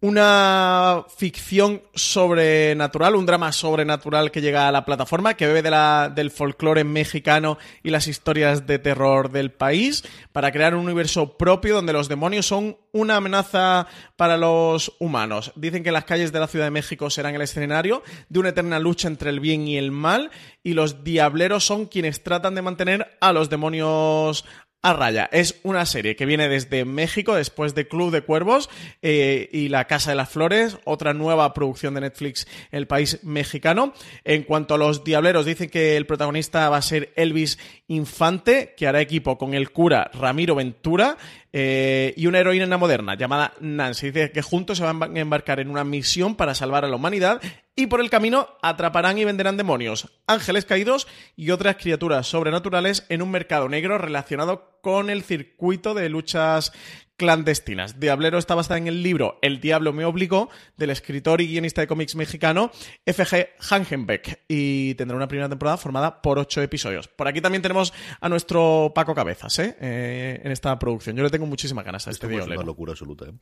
una ficción sobrenatural, un drama sobrenatural que llega a la plataforma, que bebe del folclore mexicano y las historias de terror del país, para crear un universo propio donde los demonios son una amenaza para los humanos. Dicen que las calles de la Ciudad de México serán el escenario de una eterna lucha entre el bien y el mal, y los diableros son quienes tratan de mantener a los demonios raya. Es una serie que viene desde México, después de Club de Cuervos eh, y La Casa de las Flores, otra nueva producción de Netflix, el país mexicano. En cuanto a los Diableros, dicen que el protagonista va a ser Elvis Infante, que hará equipo con el cura Ramiro Ventura. Eh, y una heroína moderna llamada Nancy. Dice que juntos se van a embarcar en una misión para salvar a la humanidad y por el camino atraparán y venderán demonios, ángeles caídos y otras criaturas sobrenaturales en un mercado negro relacionado con el circuito de luchas clandestinas. Diablero está basada en el libro El Diablo me obligó del escritor y guionista de cómics mexicano F.G. Hangenbeck y tendrá una primera temporada formada por ocho episodios. Por aquí también tenemos a nuestro Paco Cabezas ¿eh? eh en esta producción. Yo le tengo muchísimas ganas a este Diablero. Es una locura absoluta. ¿eh?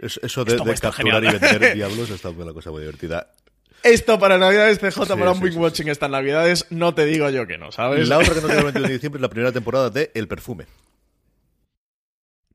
eso de, capturar y vender diablos está una cosa muy divertida. Esto para Navidades, CJ, para un Big Watching estas Navidades, no te digo yo que no, ¿sabes? La otra que nos llega el 21 de diciembre es la primera temporada de El Perfume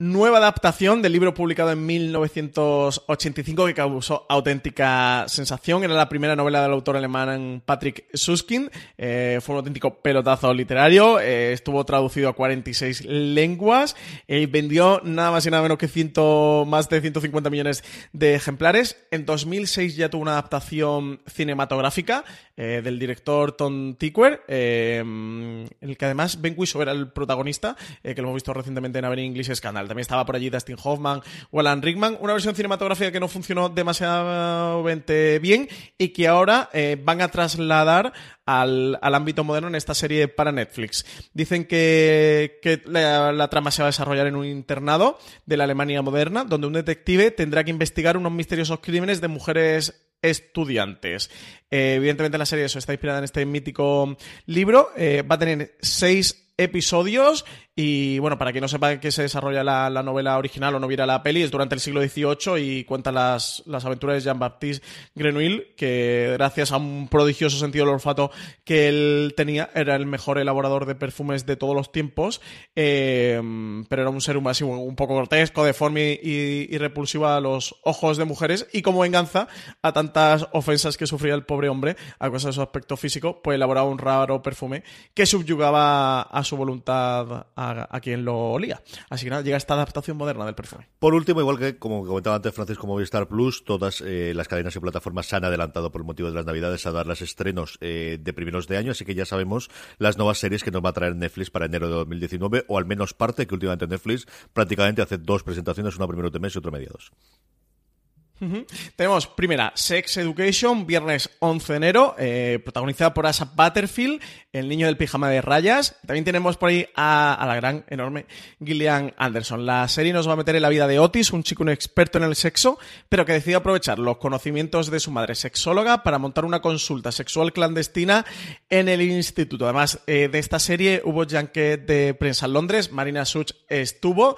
nueva adaptación del libro publicado en 1985 que causó auténtica sensación. Era la primera novela del autor alemán Patrick Susskind. Eh, fue un auténtico pelotazo literario. Eh, estuvo traducido a 46 lenguas. y vendió nada más y nada menos que ciento, más de 150 millones de ejemplares. En 2006 ya tuvo una adaptación cinematográfica eh, del director Tom Tickwer, en el que además Ben Whishaw era el protagonista, que lo hemos visto recientemente en Avenue English Scandal. También estaba por allí Dustin Hoffman o Alan Rickman. Una versión cinematográfica que no funcionó demasiadamente bien y que ahora eh, van a trasladar al, ámbito moderno en esta serie para Netflix. Dicen que, la, trama se va a desarrollar en un internado de la Alemania moderna, donde un detective tendrá que investigar unos misteriosos crímenes de mujeres estudiantes. Eh, evidentemente la serie eso está inspirada en este mítico libro. Eh, va a tener seis episodios. Y bueno, para quien no sepa qué se desarrolla la, novela original o no viera la peli, es durante el siglo XVIII y cuenta las, aventuras de Jean-Baptiste Grenouille, que gracias a un prodigioso sentido del olfato que él tenía, era el mejor elaborador de perfumes de todos los tiempos, eh, pero era un ser humano un poco grotesco, deforme y, repulsivo a los ojos de mujeres. Y como venganza a tantas ofensas que sufría el pobre hombre a causa de su aspecto físico, pues elaboraba un raro perfume que subyugaba a su voluntad a quien lo olía. Así que nada, llega esta adaptación moderna del perfume. Por último, igual que como comentaba antes Francisco Movistar Plus, todas eh, las cadenas y plataformas se han adelantado por el motivo de las Navidades a dar los estrenos eh, de primeros de año, así que ya sabemos las nuevas series que nos va a traer Netflix para enero de 2019, o al menos parte que últimamente Netflix prácticamente hace dos presentaciones, una primero de mes y otra mediados. Tenemos primera Sex Education, viernes 11 de enero, eh, protagonizada por Asa Butterfield, el niño del pijama de rayas. También tenemos por ahí a, la gran, enorme Gillian Anderson. La serie nos va a meter en la vida de Otis, un chico un experto en el sexo, pero que decide aprovechar los conocimientos de su madre sexóloga para montar una consulta sexual clandestina en el instituto. Además eh, de esta serie hubo junket de prensa en Londres, Marina Such estuvo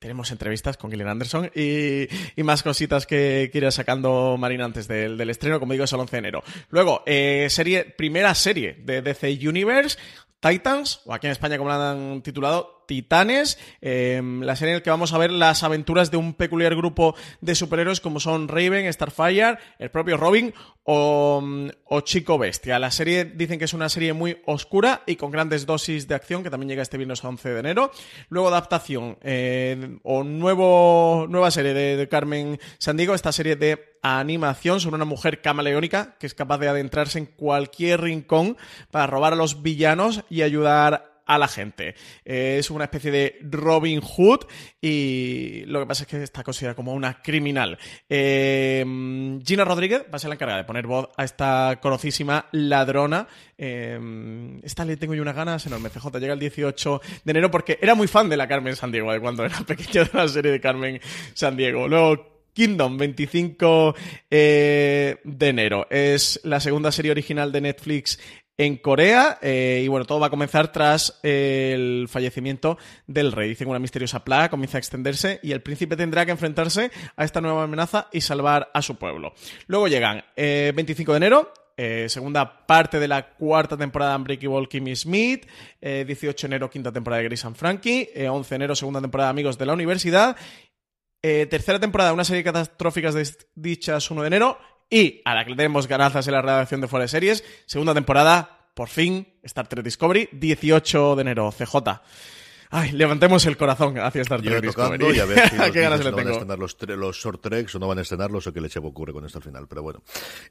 tenemos entrevistas con Gillian Anderson y, más cositas que, quiere sacando Marina antes del, estreno, como digo, es el 11 de enero. Luego, eh, serie, primera serie de DC Universe, Titans, o aquí en España como la han titulado, Titanes, em, la serie en la que vamos a ver las aventuras de un peculiar grupo de superhéroes como son Raven, Starfire, el propio Robin o, Chico Bestia. La serie dicen que es una serie muy oscura y con grandes dosis de acción, que también llega este viernes 11 de enero. Luego adaptación eh, o nuevo, nueva serie de, de Carmen Sandiego, esta serie de animación sobre una mujer camaleónica que es capaz de adentrarse en cualquier rincón para robar a los villanos y ayudar a la gente. Eh, es una especie de Robin Hood y lo que pasa es que está considerada como una criminal. Eh, Gina Rodríguez va a ser la encargada de poner voz a esta conocísima ladrona. Eh, esta le tengo yo unas ganas enormes. CJ llega el 18 de enero porque era muy fan de la Carmen San Diego, de cuando era pequeño de la serie de Carmen San Diego. Luego Kingdom, 25 de enero. Es la segunda serie original de Netflix en Corea eh, y bueno, todo va a comenzar tras el fallecimiento del rey. Dicen una misteriosa plaga comienza a extenderse y el príncipe tendrá que enfrentarse a esta nueva amenaza y salvar a su pueblo. Luego llegan 25 eh, de enero, eh, segunda parte de la cuarta temporada de Unbreakable Kimmy Smith, 18 de enero quinta temporada de Grace and Frankie, 11 de enero segunda temporada de Amigos de la Universidad, tercera temporada una serie de catastróficas dichas 1 de enero y a la que le tenemos ganazas en la redacción de Fuera de Series, segunda temporada, por fin, Star Trek Discovery, 18 de enero, CJ. Ay, levantemos el corazón hacia Star Trek Discovery. Y a ver si los ¿Qué ganas no van a estrenar los, los, short treks o no van a estrenarlos o qué leche ocurre con esto al final. Pero bueno.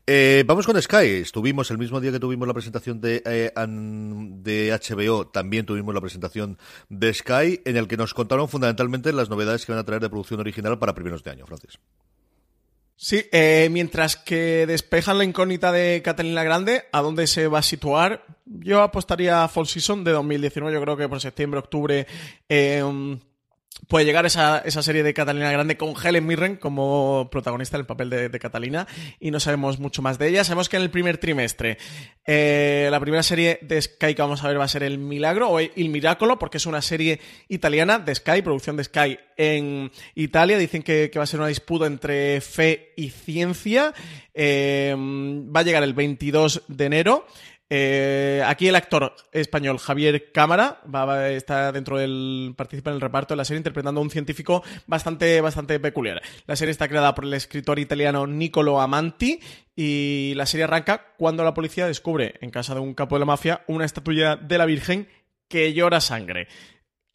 Eh, vamos con Sky. Estuvimos el mismo día que tuvimos la presentación de, eh, de HBO, también tuvimos la presentación de Sky, en el que nos contaron fundamentalmente las novedades que van a traer de producción original para primeros de año, Francis. Sí, eh, mientras que despejan la incógnita de Catalina Grande, ¿a dónde se va a situar? Yo apostaría a Fall Season de 2019, yo creo que por septiembre, octubre, eh, puede llegar esa, esa serie de Catalina Grande con Helen Mirren como protagonista del papel de, Catalina y no sabemos mucho más de ella. Sabemos que en el primer trimestre eh, la primera serie de Sky que vamos a ver va a ser El Milagro o El Miracolo porque es una serie italiana de Sky, producción de Sky en Italia. Dicen que, va a ser una disputa entre fe y ciencia. Eh, va a llegar el 22 de enero. Eh, aquí el actor español Javier Cámara está dentro del participa en el reparto de la serie interpretando a un científico bastante bastante peculiar. La serie está creada por el escritor italiano Niccolo Amanti y la serie arranca cuando la policía descubre en casa de un capo de la mafia una estatua de la Virgen que llora sangre.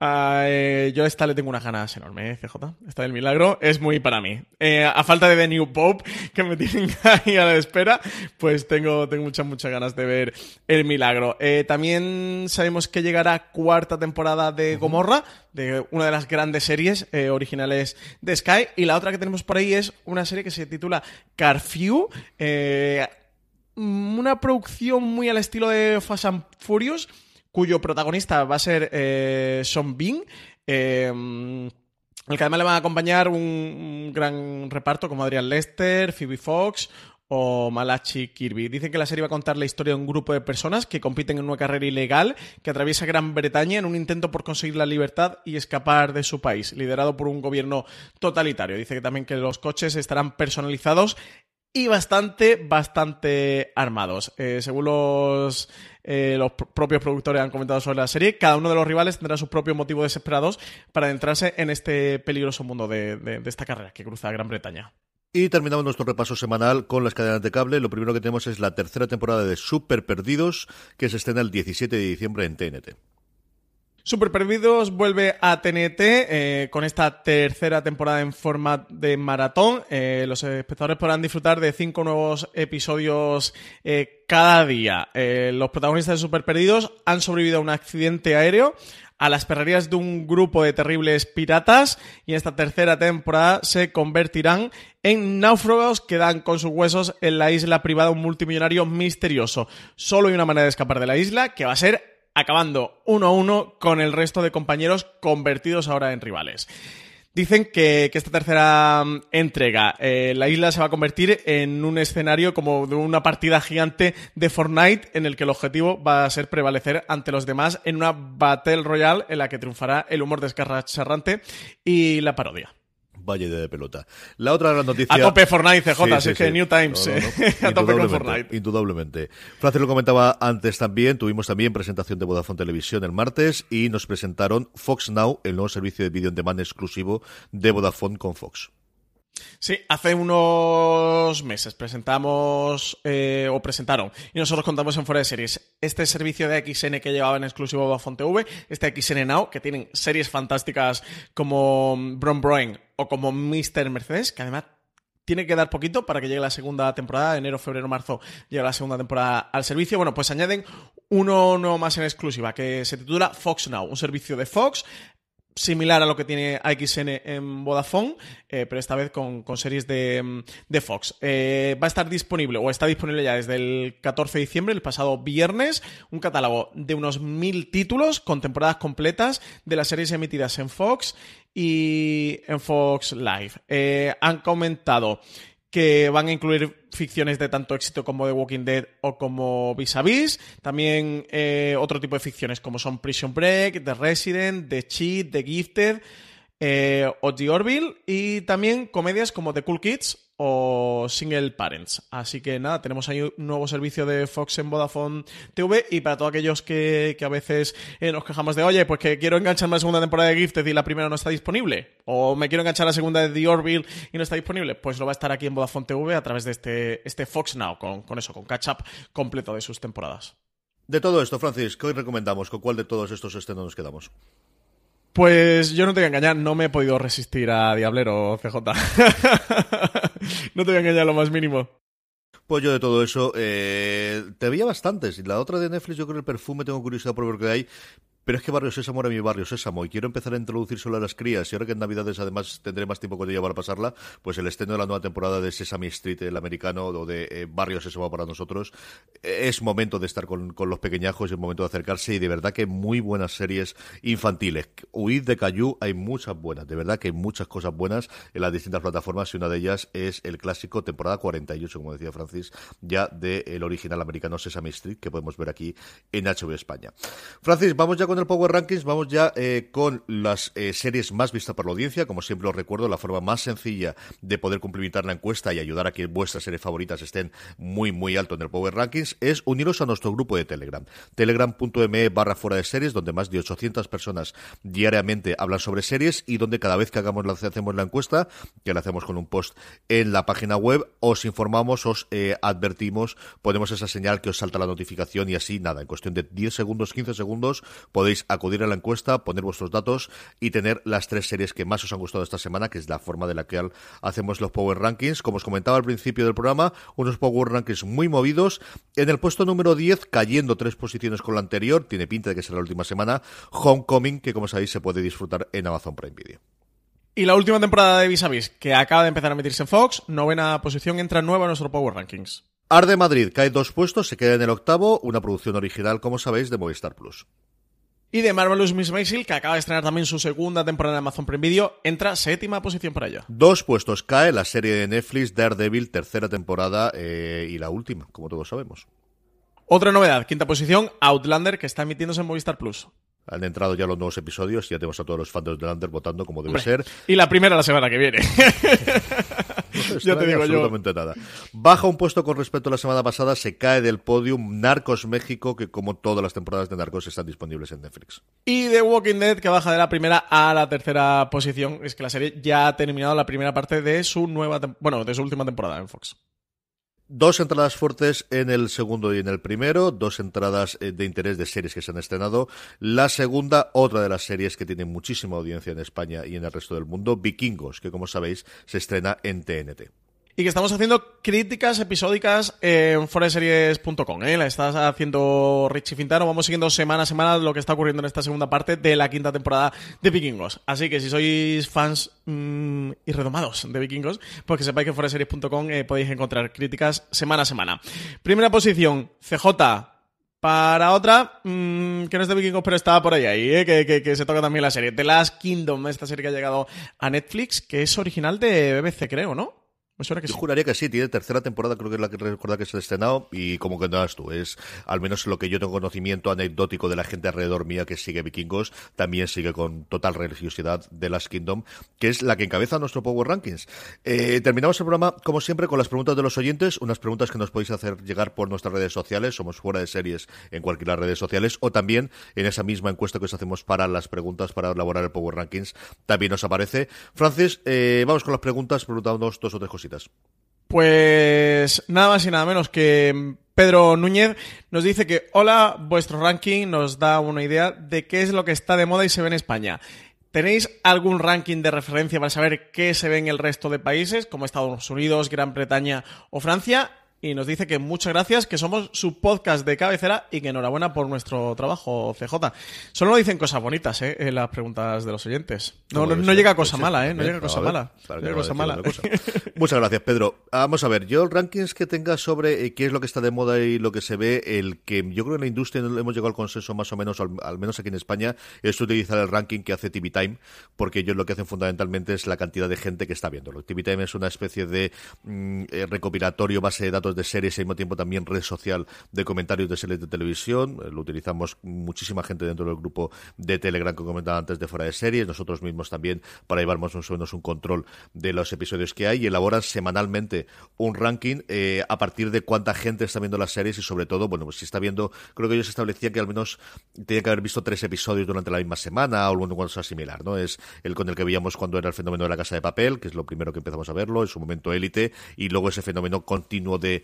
Eh, yo a esta le tengo unas ganas enormes, CJ. Esta del milagro es muy para mí. Eh, a falta de The New Pope, que me tienen ahí a la espera, pues tengo, tengo muchas, muchas ganas de ver el milagro. Eh, también sabemos que llegará cuarta temporada de Gomorra, de una de las grandes series originales de Sky. Y la otra que tenemos por ahí es una serie que se titula Carfew. una producción muy al estilo de Fast and Furious cuyo protagonista va a ser eh, Sean Bean. Eh, el que además le van a acompañar un, gran reparto como Adrian Lester, Phoebe Fox o Malachi Kirby. Dicen que la serie va a contar la historia de un grupo de personas que compiten en una carrera ilegal que atraviesa Gran Bretaña en un intento por conseguir la libertad y escapar de su país, liderado por un gobierno totalitario. Dice que también que los coches estarán personalizados y bastante, bastante armados. Eh, según los, eh, los propios productores han comentado sobre la serie, cada uno de los rivales tendrá sus propios motivos desesperados para adentrarse en este peligroso mundo de, de esta carrera que cruza Gran Bretaña. Y terminamos nuestro repaso semanal con las cadenas de cable. Lo primero que tenemos es la tercera temporada de Super Perdidos, que se estrena el 17 de diciembre en TNT. Super Perdidos vuelve a TNT eh, con esta tercera temporada en forma de maratón. Eh, los espectadores podrán disfrutar de cinco nuevos episodios eh, cada día. los protagonistas de Super Perdidos han sobrevivido a un accidente aéreo, a las perrerías de un grupo de terribles piratas y en esta tercera temporada se convertirán en náufragos que dan con sus huesos en la isla privada un multimillonario misterioso. Solo hay una manera de escapar de la isla que va a ser acabando uno a uno con el resto de compañeros convertidos ahora en rivales. Dicen que, esta tercera mm, entrega, eh, la isla se va a convertir en un escenario como de una partida gigante de Fortnite en el que el objetivo va a ser prevalecer ante los demás en una Battle Royale en la que triunfará el humor descarracharrante y la parodia. Valle de pelota. La otra gran noticia. A tope Fortnite, CJ, es que New Times. Eh. a tope con Fortnite. Indudablemente. Francis lo comentaba antes también. Tuvimos también presentación de Vodafone Televisión el martes y nos presentaron Fox Now, el nuevo servicio de vídeo en demand exclusivo de Vodafone con Fox. Sí, hace unos meses presentamos eh, o presentaron y nosotros contamos en Fuera de Series este servicio de XN que llevaba en exclusivo Vodafone TV, este XN Now, que tienen series fantásticas como Bron Broen o como Mr. Mercedes, que además tiene que dar poquito para que llegue la segunda temporada, enero, febrero, marzo llega la segunda temporada al servicio. Bueno, pues añaden uno nuevo más en exclusiva que se titula Fox Now, un servicio de Fox similar a lo que tiene AXN en Vodafone, eh, pero esta vez con, series de, Fox. Eh, va a estar disponible, o está disponible ya desde el 14 de diciembre, el pasado viernes, un catálogo de unos mil títulos con temporadas completas de las series emitidas en Fox y en Fox Live. Eh, han comentado que van a incluir ficciones de tanto éxito como The Walking Dead o como Vis a Vis. También eh, otro tipo de ficciones como son Prison Break, The Resident, The Cheat, The Gifted eh, o The Orville. Y también comedias como The Cool Kids o Single Parents. Así que nada, tenemos ahí un nuevo servicio de Fox en Vodafone TV y para todos aquellos que, a veces eh, nos quejamos de, oye, pues que quiero engancharme a la segunda temporada de Gifted y la primera no está disponible, o me quiero enganchar a la segunda de The Orville y no está disponible, pues lo va a estar aquí en Vodafone TV a través de este, este Fox Now, con, con eso, con catch up completo de sus temporadas. De todo esto, Francis, ¿qué hoy recomendamos? ¿Con cuál de todos estos estrenos nos quedamos? Pues yo no te voy a engañar, no me he podido resistir a Diablero CJ. no te voy a engañar lo más mínimo. Pues yo de todo eso, eh, te veía bastantes. La otra de Netflix, yo creo que el perfume, tengo curiosidad por ver qué hay. Pero es que Barrio Sésamo era mi Barrio Sésamo y quiero empezar a introducir solo a las crías y ahora que en Navidades además tendré más tiempo con ella para pasarla, pues el estreno de la nueva temporada de Sesame Street, el americano, o de eh, Barrio Sésamo para nosotros, eh, es momento de estar con, los pequeñajos, es momento de acercarse y de verdad que muy buenas series infantiles. Huid de Cayu, hay muchas buenas, de verdad que hay muchas cosas buenas en las distintas plataformas y una de ellas es el clásico temporada 48, como decía Francis, ya del original americano Sesame Street, que podemos ver aquí en HBO España. Francis, vamos ya con el Power Rankings, vamos ya eh, con las eh, series más vistas por la audiencia. Como siempre os recuerdo, la forma más sencilla de poder complementar la encuesta y ayudar a que vuestras series favoritas estén muy, muy alto en el Power Rankings es uniros a nuestro grupo de Telegram. Telegram.me barra fuera de series, donde más de 800 personas diariamente hablan sobre series y donde cada vez que hagamos la, hacemos la encuesta, que la hacemos con un post en la página web, os informamos, os eh, advertimos, ponemos esa señal que os salta la notificación y así, nada, en cuestión de 10 segundos, 15 segundos, podéis acudir a la encuesta, poner vuestros datos y tener las tres series que más os han gustado esta semana, que es la forma de la que hacemos los Power Rankings. Como os comentaba al principio del programa, unos Power Rankings muy movidos. En el puesto número 10, cayendo tres posiciones con la anterior, tiene pinta de que será la última semana, Homecoming, que como sabéis se puede disfrutar en Amazon Prime Video. Y la última temporada de Vis a Vis, que acaba de empezar a meterse en Fox, novena posición, entra nueva en nuestro Power Rankings. Arde Madrid cae dos puestos, se queda en el octavo, una producción original, como sabéis, de Movistar Plus. Y de Marvelous Miss Maisel, que acaba de estrenar también su segunda temporada en Amazon Prime Video, entra séptima posición para ella. Dos puestos cae la serie de Netflix Daredevil, tercera temporada eh, y la última, como todos sabemos. Otra novedad, quinta posición, Outlander, que está emitiéndose en Movistar Plus. Han entrado ya los nuevos episodios, ya tenemos a todos los fans de Outlander votando como debe ser. Y la primera la semana que viene. ya te digo absolutamente nada. Baja un puesto con respecto a la semana pasada, se cae del podium Narcos México, que como todas las temporadas de Narcos están disponibles en Netflix. Y The Walking Dead, que baja de la primera a la tercera posición. Es que la serie ya ha terminado la primera parte de su nueva, bueno, de su última temporada en Fox. Dos entradas fuertes en el segundo y en el primero, dos entradas eh, de interés de series que se han estrenado. La segunda, otra de las series que tiene muchísima audiencia en España y en el resto del mundo, Vikingos, que como sabéis se estrena en TNT y que estamos haciendo críticas episódicas en foreseries.com. ¿eh? La estás haciendo Richie Fintano. Vamos siguiendo semana a semana lo que está ocurriendo en esta segunda parte de la quinta temporada de Vikingos. Así que si sois fans mmm, y redomados de Vikingos, pues que sepáis que en foreseries.com eh, podéis encontrar críticas semana a semana. Primera posición, CJ. Para otra, mmm, que no es de Vikingos, pero está por ahí, ahí ¿eh? que, que, se toca también la serie. The Last Kingdom, esta serie que ha llegado a Netflix, que es original de BBC, creo, ¿no? Yo juraría que sí, tiene tercera temporada, creo que es la que recuerda que se ha estrenado, y como que no tú, es al menos lo que yo tengo conocimiento anecdótico de la gente alrededor mía que sigue Vikingos, también sigue con total religiosidad de Last Kingdom, que es la que encabeza nuestro Power Rankings. Eh, terminamos el programa, como siempre, con las preguntas de los oyentes, unas preguntas que nos podéis hacer llegar por nuestras redes sociales, somos fuera de series en cualquiera redes sociales, o también en esa misma encuesta que os hacemos para las preguntas para elaborar el Power Rankings, también nos aparece. Francis, eh, vamos con las preguntas, preguntándonos dos o tres cosas pues nada más y nada menos que Pedro Núñez nos dice que hola, vuestro ranking nos da una idea de qué es lo que está de moda y se ve en España. ¿Tenéis algún ranking de referencia para saber qué se ve en el resto de países, como Estados Unidos, Gran Bretaña o Francia? Y nos dice que muchas gracias, que somos su podcast de cabecera y que enhorabuena por nuestro trabajo, CJ. Solo nos dicen cosas bonitas, ¿eh? En las preguntas de los oyentes. No, no, llega cosa mala, ¿eh? No llega cosa mala. cosa mala. Muchas gracias, Pedro. Vamos a ver, yo el rankings que tenga sobre eh, qué es lo que está de moda y lo que se ve, el que yo creo que en la industria hemos llegado al consenso más o menos, al, menos aquí en España, es utilizar el ranking que hace TV Time, porque ellos lo que hacen fundamentalmente es la cantidad de gente que está viéndolo. TV Time es una especie de mm, eh, recopilatorio, base de datos de series y al mismo tiempo también red social de comentarios de series de televisión. Eh, lo utilizamos muchísima gente dentro del grupo de Telegram que comentaba antes de fuera de series. Nosotros mismos también para llevar más o menos un control de los episodios que hay y elaboran semanalmente un ranking eh, a partir de cuánta gente está viendo las series y sobre todo, bueno, pues si está viendo, creo que ellos establecían que al menos tenía que haber visto tres episodios durante la misma semana o alguna cosa similar, ¿no? Es el con el que veíamos cuando era el fenómeno de la casa de papel, que es lo primero que empezamos a verlo, en su momento élite, y luego ese fenómeno continuo de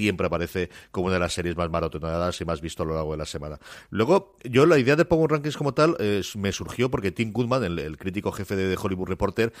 Siempre aparece como una de las series más maratonadas y más visto a lo largo de la semana. Luego, yo la idea de Power Rankings como tal eh, me surgió porque Tim Goodman, el, crítico jefe de, Hollywood Reporter,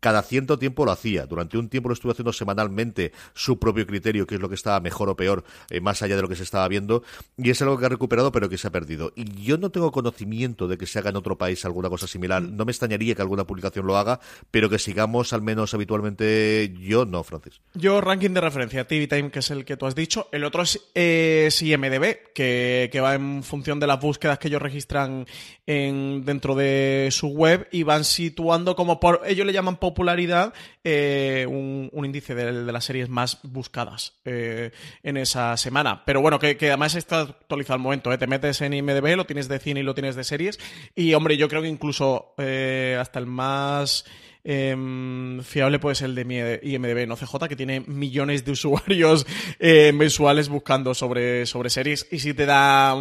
cada cierto tiempo lo hacía. Durante un tiempo lo estuvo haciendo semanalmente su propio criterio, que es lo que estaba mejor o peor, eh, más allá de lo que se estaba viendo, y es algo que ha recuperado pero que se ha perdido. Y yo no tengo conocimiento de que se haga en otro país alguna cosa similar. No me extrañaría que alguna publicación lo haga, pero que sigamos al menos habitualmente yo no, Francis. Yo ranking de referencia, TV Time, que es el que tú has dicho. El otro es, IMDB, que, que va en función de las búsquedas que ellos registran en, dentro de su web y van situando como por, ellos le llaman popularidad eh, un, índice de, las series más buscadas eh, en esa semana. Pero bueno, que, además está actualizado al momento. ¿eh? Te metes en IMDB, lo tienes de cine y lo tienes de series. Y hombre, yo creo que incluso hasta el más em, fiable puede ser el de IMDB, no CJ, que tiene millones de usuarios mensuales buscando sobre, sobre series. Y si te da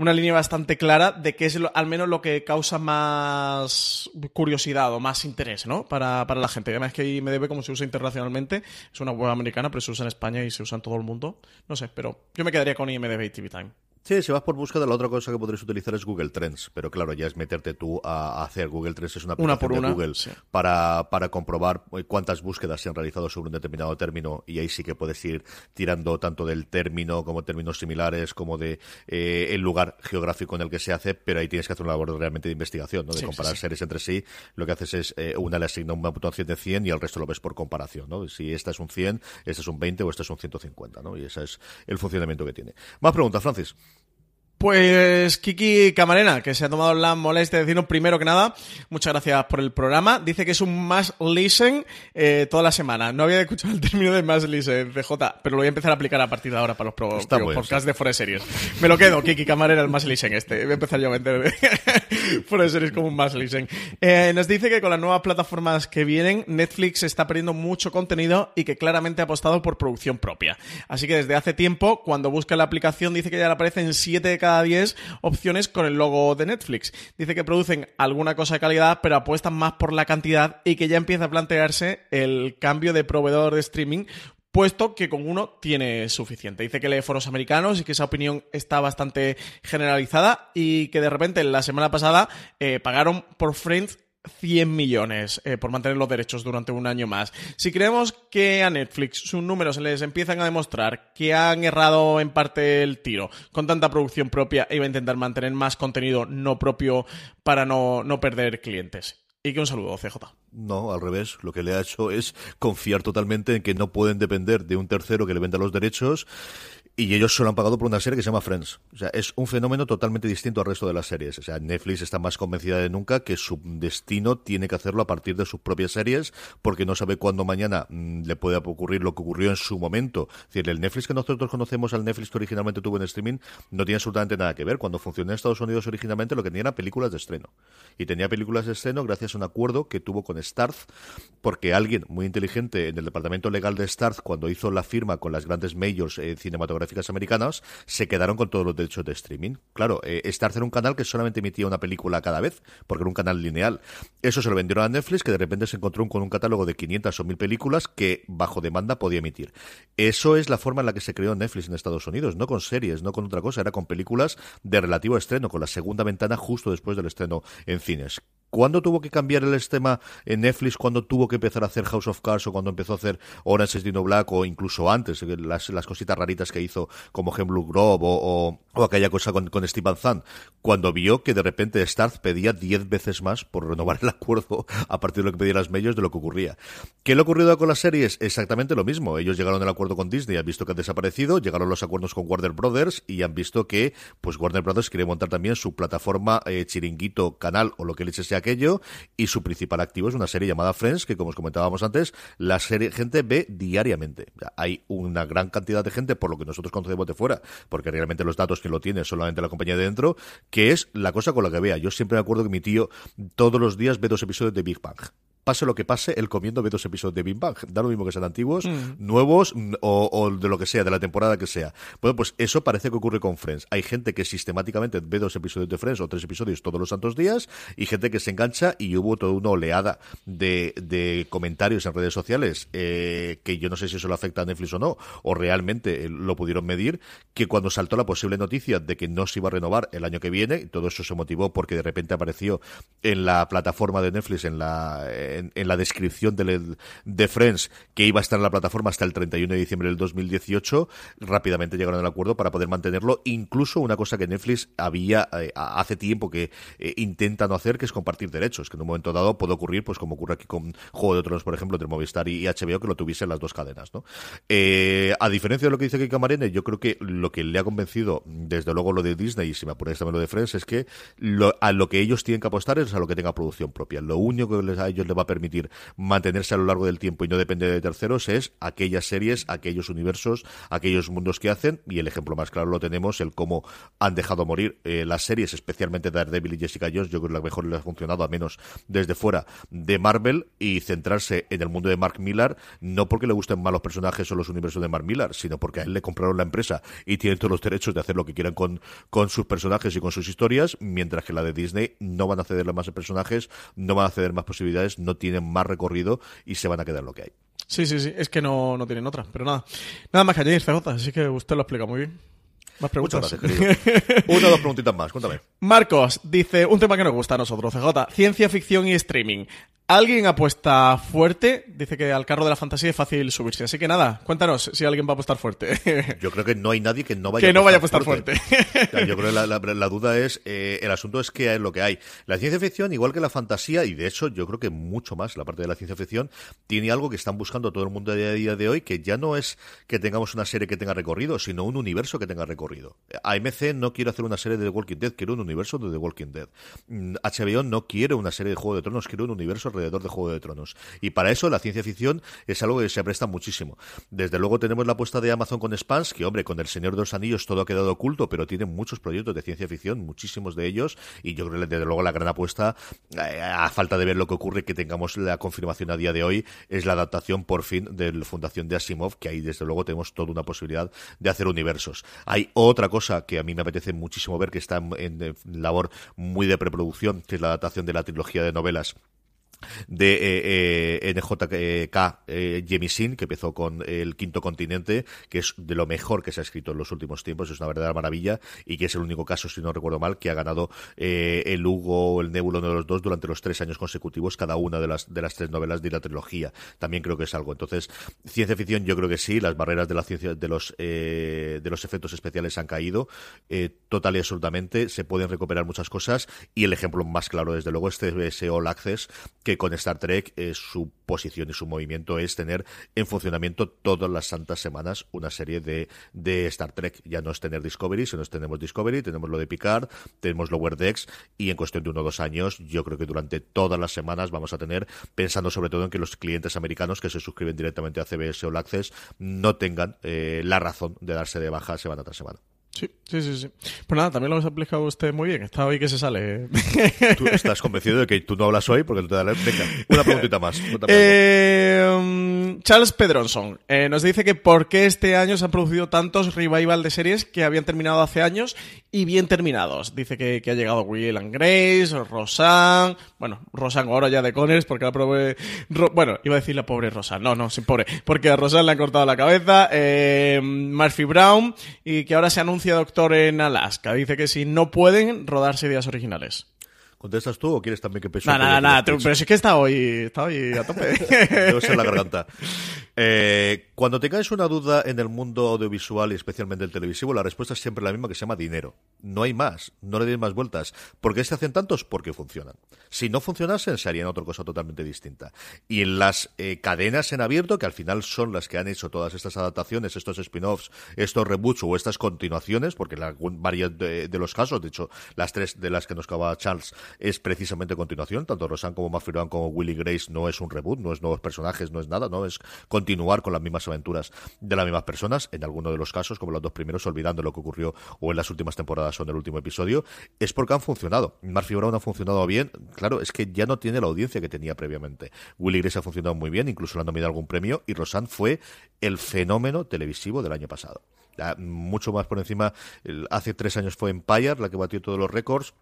una línea bastante clara de qué es al menos lo que causa más curiosidad o más interés, ¿no? Para, para la gente. Además que IMDB, como se usa internacionalmente, es una web americana, pero se usa en España y se usa en todo el mundo. No sé, pero yo me quedaría con IMDB y TV Time. Sí, si vas por búsqueda, la otra cosa que podréis utilizar es Google Trends, pero claro, ya es meterte tú a, hacer. Google Trends es una aplicación de Google para, para comprobar eh, cuántas búsquedas se han realizado sobre un determinado término y ahí sí que puedes ir tirando tanto del término como términos similares como de eh, el lugar geográfico en el que se hace, pero ahí tienes que hacer una labor realmente de investigación, ¿no? de comparar series entre sí. Lo que haces es eh, una le asigna una puntuación de 100 y el resto lo ves por comparación. ¿no? Si esta es un 100, este es un 20 o este es un 150. ¿no? Y ese es el funcionamiento que tiene. Más preguntas, Francis. Pues Kiki Camarena, que se ha tomado la molestia de decirnos primero que nada, muchas gracias por el programa. Dice que es un más listen eh, toda la semana. No había escuchado el término de más listen, CJ, pero lo voy a empezar a aplicar a partir de ahora para los pro, podcasts de Forest Series. Me lo quedo, Kiki Camarena, el más listen este. Voy a empezar yo a vender Forest Series como un más listen. Eh, nos dice que con las nuevas plataformas que vienen, Netflix está perdiendo mucho contenido y que claramente ha apostado por producción propia. Así que desde hace tiempo, cuando busca la aplicación, dice que ya le aparecen 7 de cada 10 opciones con el logo de Netflix. Dice que producen alguna cosa de calidad, pero apuestan más por la cantidad y que ya empieza a plantearse el cambio de proveedor de streaming puesto que con uno tiene suficiente. Dice que lee foros americanos y que esa opinión está bastante generalizada y que de repente la semana pasada eh, pagaron por Friends 100 millones eh, por mantener los derechos durante un año más. Si creemos que a Netflix sus números les empiezan a demostrar que han errado en parte el tiro con tanta producción propia iba a intentar mantener más contenido no propio para no, no perder clientes. Y que un saludo, CJ. No, al revés. Lo que le ha hecho es confiar totalmente en que no pueden depender de un tercero que le venda los derechos Y ellos se lo han pagado por una serie que se llama Friends. O sea, es un fenómeno totalmente distinto al resto de las series. O sea, Netflix está más convencida de nunca que su destino tiene que hacerlo a partir de sus propias series, porque no sabe cuándo mañana mm, le puede ocurrir lo que ocurrió en su momento. Es decir, el Netflix que nosotros conocemos, al Netflix que originalmente tuvo en streaming, no tiene absolutamente nada que ver. Cuando funcionó en Estados Unidos originalmente, lo que tenía era películas de estreno. Y tenía películas de estreno gracias a un acuerdo que tuvo con Starz, porque alguien muy inteligente en el departamento legal de Starz, cuando hizo la firma con las grandes majors eh, cinematográficas americanas se quedaron con todos los derechos de streaming. Claro, eh, Starz era un canal que solamente emitía una película cada vez, porque era un canal lineal. Eso se lo vendieron a Netflix, que de repente se encontró con un catálogo de 500 o 1000 películas que bajo demanda podía emitir. Eso es la forma en la que se creó Netflix en Estados Unidos, no con series, no con otra cosa, era con películas de relativo estreno, con la segunda ventana justo después del estreno en cines. ¿Cuándo tuvo que cambiar el esquema en Netflix? ¿Cuándo tuvo que empezar a hacer House of Cards o cuando empezó a hacer Orange is the New Black o incluso antes, las, las cositas raritas que hizo como Blue Grove o, aquella cosa con, con Steve Van Cuando vio que de repente Starz pedía 10 veces más por renovar el acuerdo a partir de lo que pedían las medios de lo que ocurría. ¿Qué le ha ocurrido con las series? Exactamente lo mismo. Ellos llegaron al acuerdo con Disney, han visto que han desaparecido, llegaron los acuerdos con Warner Brothers y han visto que pues Warner Brothers quiere montar también su plataforma eh, chiringuito, canal o lo que le sea aquello y su principal activo es una serie llamada Friends que como os comentábamos antes, la serie gente ve diariamente. Hay una gran cantidad de gente por lo que nosotros conocemos de fuera, porque realmente los datos que lo tiene solamente la compañía de dentro, que es la cosa con la que vea. Yo siempre me acuerdo que mi tío todos los días ve dos episodios de Big Bang pase lo que pase, él comiendo ve dos episodios de Big Bang. Da lo mismo que sean antiguos, mm. nuevos mm, o, de lo que sea, de la temporada que sea. Bueno, pues eso parece que ocurre con Friends. Hay gente que sistemáticamente ve dos episodios de Friends o tres episodios todos los santos días y gente que se engancha y hubo toda una oleada de, de comentarios en redes sociales eh, que yo no sé si eso lo afecta a Netflix o no, o realmente lo pudieron medir, que cuando saltó la posible noticia de que no se iba a renovar el año que viene, todo eso se motivó porque de repente apareció en la plataforma de Netflix, en la en, la descripción de, Friends que iba a estar en la plataforma hasta el 31 de diciembre del 2018, rápidamente llegaron al acuerdo para poder mantenerlo. Incluso una cosa que Netflix había eh, hace tiempo que eh, intenta no hacer, que es compartir derechos, que en un momento dado puede ocurrir, pues como ocurre aquí con Juego de Tronos, por ejemplo, entre Movistar y, HBO, que lo tuviesen las dos cadenas. ¿no? Eh, a diferencia de lo que dice Kika Marene, yo creo que lo que le ha convencido, desde luego lo de Disney, y si me apuráis también lo de Friends, es que a lo que ellos tienen que apostar es a lo que tenga producción propia. Lo único que les, a ellos les va a permitir mantenerse a lo largo del tiempo y no depender de terceros es aquellas series, aquellos universos, aquellos mundos que hacen. Y el ejemplo más claro lo tenemos, el cómo han dejado morir eh, las series, especialmente Daredevil y Jessica Jones, yo creo que lo mejor les ha funcionado, a menos desde fuera de Marvel y centrarse en el mundo de Mark Millar, no porque le gusten más los personajes o los universos de Mark Millar, sino porque a él le compraron la empresa y tienen todos los derechos de hacer lo que quieran con, con sus personajes y con sus historias, mientras que la de Disney no van a cederle más personajes, no van a ceder más posibilidades, no tienen más recorrido y se van a quedar lo que hay. Sí, sí, sí, es que no, no tienen otra, pero nada. Nada más que añadir, CJ, así que usted lo explica muy bien. Más preguntas. Una o dos preguntitas más, cuéntame. Marcos dice, un tema que nos gusta a nosotros, CJ, ciencia ficción y streaming. Alguien apuesta fuerte, dice que al carro de la fantasía es fácil subirse. Así que nada, cuéntanos si alguien va a apostar fuerte. Yo creo que no hay nadie que no vaya, que no vaya a apostar fuerte. Yo creo que la, duda es, eh, el asunto es que es lo que hay. La ciencia ficción, igual que la fantasía, y de hecho yo creo que mucho más la parte de la ciencia ficción, tiene algo que están buscando todo el mundo a día de hoy, que ya no es que tengamos una serie que tenga recorrido, sino un universo que tenga recorrido. AMC no quiere hacer una serie de The Walking Dead, quiere un universo de The Walking Dead. HBO mm, no quiere una serie de Juego de Tronos, quiere un universo alrededor de Juego de Tronos. Y para eso la ciencia ficción es algo que se presta muchísimo. Desde luego tenemos la apuesta de Amazon con Spans, que hombre, con El Señor de los Anillos todo ha quedado oculto, pero tiene muchos proyectos de ciencia ficción, muchísimos de ellos, y yo creo que desde luego la gran apuesta, eh, a falta de ver lo que ocurre, que tengamos la confirmación a día de hoy, es la adaptación por fin de la Fundación de Asimov, que ahí desde luego tenemos toda una posibilidad de hacer universos. Hay otra cosa que a mí me apetece muchísimo ver, que está en labor muy de preproducción, que es la adaptación de la trilogía de novelas de eh, eh NJK eh, Jemisin, que empezó con El Quinto Continente, que es de lo mejor que se ha escrito en los últimos tiempos, es una verdadera maravilla y que es el único caso, si no recuerdo mal, que ha ganado eh, el Hugo o el Nebula, uno de los dos, durante los tres años consecutivos, cada una de las, de las tres novelas de la trilogía. También creo que es algo. Entonces, ciencia ficción, yo creo que sí, las barreras de la ciencia, de los, eh, de los efectos especiales han caído eh, total y absolutamente, se pueden recuperar muchas cosas y el ejemplo más claro, desde luego, es All Access, que con Star Trek eh, su posición y su movimiento es tener en funcionamiento todas las santas semanas una serie de, de Star Trek. Ya no es tener Discovery, sino es tenemos Discovery, tenemos lo de Picard, tenemos Lower Decks y en cuestión de uno o dos años yo creo que durante todas las semanas vamos a tener, pensando sobre todo en que los clientes americanos que se suscriben directamente a CBS o Access no tengan eh, la razón de darse de baja semana tras semana. Sí, sí, sí, sí. Pues nada, también lo has explicado usted muy bien. Está hoy que se sale. ¿Tú estás convencido de que tú no hablas hoy porque no te da la... Venga, una preguntita más. Eh, Charles Pedronson eh, nos dice que por qué este año se han producido tantos revival de series que habían terminado hace años y bien terminados. Dice que, ha llegado Will and Grace, Rosanne, bueno, Rosanne ahora ya de Connors porque la pobre... bueno, iba a decir la pobre Rosanne, no, no, sin pobre, porque a Rosanne le han cortado la cabeza, eh, Murphy Brown y que ahora se anuncia Doctor en Alaska. Dice que si no pueden rodarse ideas originales. ¿Contestas tú o quieres también que peso? Nada, nada, nada. Pero es que está hoy, está hoy a tope. Debe ser la garganta. Eh, cuando tengáis una duda en el mundo audiovisual y especialmente el televisivo, la respuesta es siempre la misma que se llama dinero. No hay más, no le deis más vueltas. ¿Por qué se hacen tantos? Porque funcionan. Si no funcionasen, se harían otra cosa totalmente distinta. Y en las eh, cadenas en abierto, que al final son las que han hecho todas estas adaptaciones, estos spin-offs, estos reboots o estas continuaciones, porque la, varias de, los casos, de hecho, las tres de las que nos acaba Charles, es precisamente continuación. Tanto Rosanne como Mafirón como Willy Grace no es un reboot, no es nuevos personajes, no es nada, no es continuar con las mismas aventuras de las mismas personas, en alguno de los casos, como los dos primeros, olvidando lo que ocurrió o en las últimas temporadas o en el último episodio, es porque han funcionado. Murphy Brown ha funcionado bien, claro, es que ya no tiene la audiencia que tenía previamente. Willy Grace ha funcionado muy bien, incluso le han nominado algún premio, y Rosanne fue el fenómeno televisivo del año pasado. Mucho más por encima, hace tres años fue Empire, la que batió todos los récords.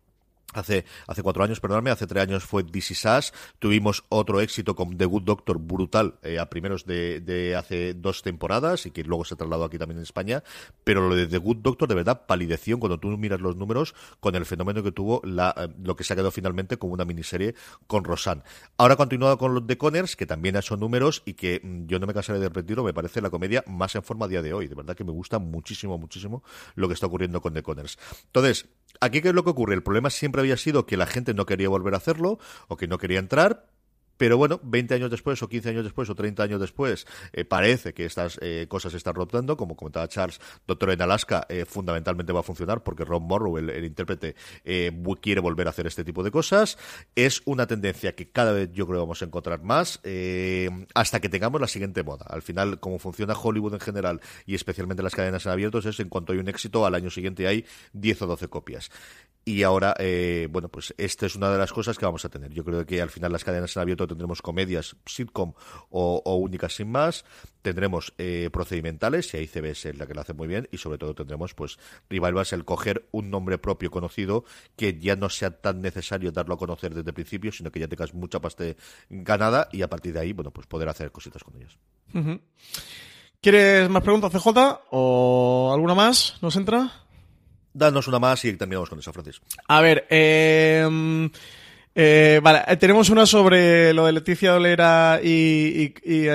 Hace, hace cuatro años, perdóname, hace tres años fue This Is Tuvimos otro éxito con The Good Doctor brutal eh, a primeros de, de, hace dos temporadas y que luego se trasladó aquí también en España. Pero lo de The Good Doctor, de verdad, palideció cuando tú miras los números con el fenómeno que tuvo la, eh, lo que se ha quedado finalmente como una miniserie con Rosanne. Ahora continuado con los de Connors, que también ha hecho números y que mm, yo no me cansaré de repetirlo, me parece la comedia más en forma a día de hoy. De verdad que me gusta muchísimo, muchísimo lo que está ocurriendo con The Connors. Entonces, aquí qué es lo que ocurre? El problema siempre había sido que la gente no quería volver a hacerlo o que no quería entrar, pero bueno, 20 años después, o 15 años después, o 30 años después, eh, parece que estas eh, cosas se están rotando. Como comentaba Charles, Doctor en Alaska eh, fundamentalmente va a funcionar porque Ron Morrow, el, intérprete, quiere volver a hacer este tipo de cosas. Es una tendencia que cada vez yo creo vamos a encontrar más hasta que tengamos la siguiente moda. Al final, como funciona Hollywood en general y especialmente las cadenas en abiertos, es en cuanto hay un éxito, al año siguiente hay 10 o 12 copias. Y ahora, bueno, pues esta es una de las cosas que vamos a tener. Yo creo que al final las cadenas en abierto tendremos comedias, sitcom o, únicas sin más, tendremos eh, procedimentales, y ahí CBS es la que lo hace muy bien, y sobre todo tendremos pues revivals, el coger un nombre propio conocido que ya no sea tan necesario darlo a conocer desde el principio, sino que ya tengas mucha paste ganada y a partir de ahí, bueno, pues poder hacer cositas con ellas. ¿Quieres más preguntas, CJ? ¿O alguna más? ¿Nos entra? Danos una más y terminamos con esa, Francis. A ver, eh, eh, vale, eh, tenemos una sobre lo de Leticia Dolera y, y,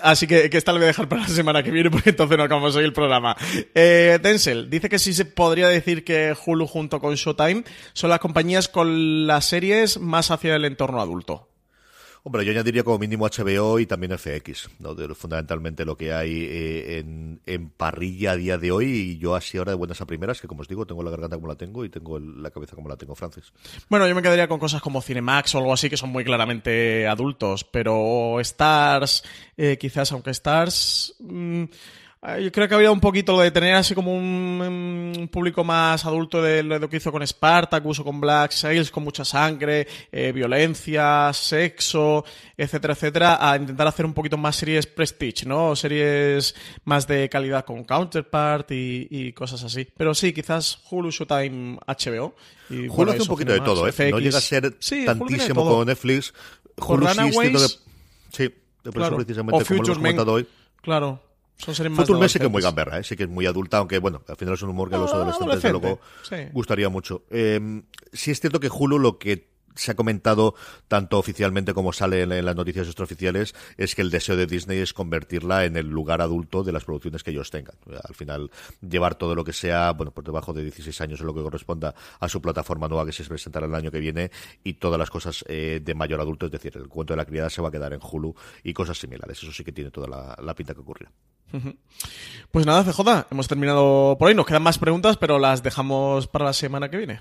así que, que esta le voy a dejar para la semana que viene porque entonces no acabamos hoy el programa. Eh, Denzel dice que sí se podría decir que Hulu junto con Showtime son las compañías con las series más hacia el entorno adulto. Hombre, yo añadiría como mínimo HBO y también FX, fundamentalmente lo que hay eh, en, parrilla a día de hoy y yo así ahora de buenas a primeras, que como os digo, tengo la garganta como la tengo y tengo la cabeza como la tengo, Francis. Bueno, yo me quedaría con cosas como Cinemax o algo así que son muy claramente adultos, pero Stars, eh, quizás aunque Stars... Mm, Ah, yo creo que había un poquito lo de tener así como un, público más adulto de lo que hizo con Spartacus o con Black Sails, con mucha sangre, eh, violencia, sexo, etcétera, etcétera, a intentar hacer un poquito más series prestige, ¿no? Series más de calidad con Counterpart y, cosas así. Pero sí, quizás Hulu, Showtime, HBO. Y, Hulu hace un poquito de todo, ¿eh? No llega a ser tantísimo como Netflix. Hulu sí, de... sí, de precisamente como lo hemos comentado hoy. Claro. Son series más que es muy gamberra, ¿eh? sí que es muy adulta, aunque bueno, al final es un humor que a los adolescentes luego gustaría mucho. Eh, sí es cierto que Hulu lo que se ha comentado tanto oficialmente como sale en, las noticias extraoficiales es que el deseo de Disney es convertirla en el lugar adulto de las producciones que ellos tengan. Al final, llevar todo lo que sea, bueno, por debajo de 16 años en lo que corresponda a su plataforma nueva que se presentará el año que viene y todas las cosas eh, de mayor adulto, es decir, el cuento de la criada se va a quedar en Hulu y cosas similares. Eso sí que tiene toda la, pinta que ocurrirá. Pues nada, CJ, hemos terminado por hoy. Nos quedan más preguntas, pero las dejamos para la semana que viene.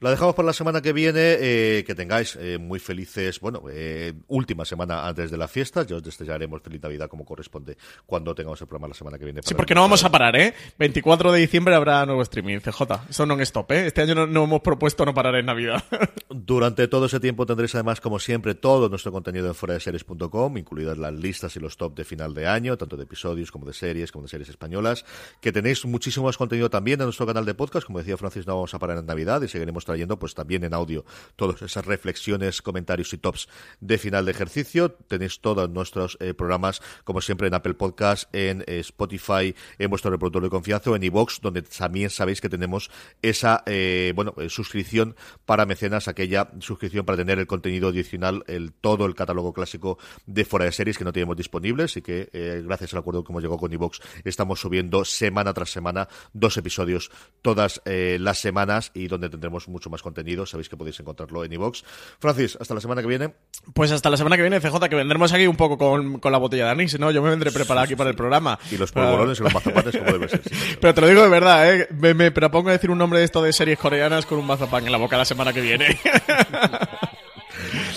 La dejamos por la semana que viene. Eh, que tengáis eh, muy felices, bueno, eh, última semana antes de las fiestas. Ya os desearemos feliz Navidad como corresponde cuando tengamos el programa la semana que viene. Sí, porque no vamos a parar, ¿eh? 24 de diciembre habrá nuevo streaming, CJ. Eso no es stop, ¿eh? Este año no, hemos propuesto no parar en Navidad. Durante todo ese tiempo tendréis además, como siempre, todo nuestro contenido en fueradeseries.com, incluidas las listas y los top de final de año, tanto de episodios como de series, como de series españolas. Que tenéis muchísimo más contenido también en nuestro canal de podcast. Como decía Francis, no vamos a parar en Navidad y seguiremos trayendo pues también en audio todas esas reflexiones, comentarios y tops de final de ejercicio. Tenéis todos nuestros eh, programas, como siempre, en Apple Podcast, en eh, Spotify, en vuestro reproductor de confianza o en iVoox, donde también sabéis que tenemos esa eh, bueno suscripción para mecenas, aquella suscripción para tener el contenido adicional, el todo el catálogo clásico de fuera de series que no tenemos disponibles y que gracias al acuerdo que hemos llegado con iVoox estamos subiendo semana tras semana dos episodios todas las semanas y donde tendremos mucho más contenido Sabéis que podéis encontrarlo en iVox. Francis, hasta la semana que viene. Pues hasta la semana que viene, CJ, que vendremos aquí un poco con, la botella de anís, ¿no? Yo me vendré preparado aquí para el programa. Y los polvorones y los mazapanes, como debe ser. Pero te lo digo de verdad, ¿eh? Me, me propongo decir un nombre de esto de series coreanas con un mazapán en la boca la semana que viene.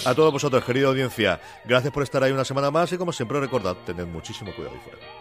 A todos vosotros, querida audiencia, gracias por estar ahí una semana más y como siempre recordad, tened muchísimo cuidado y fuera.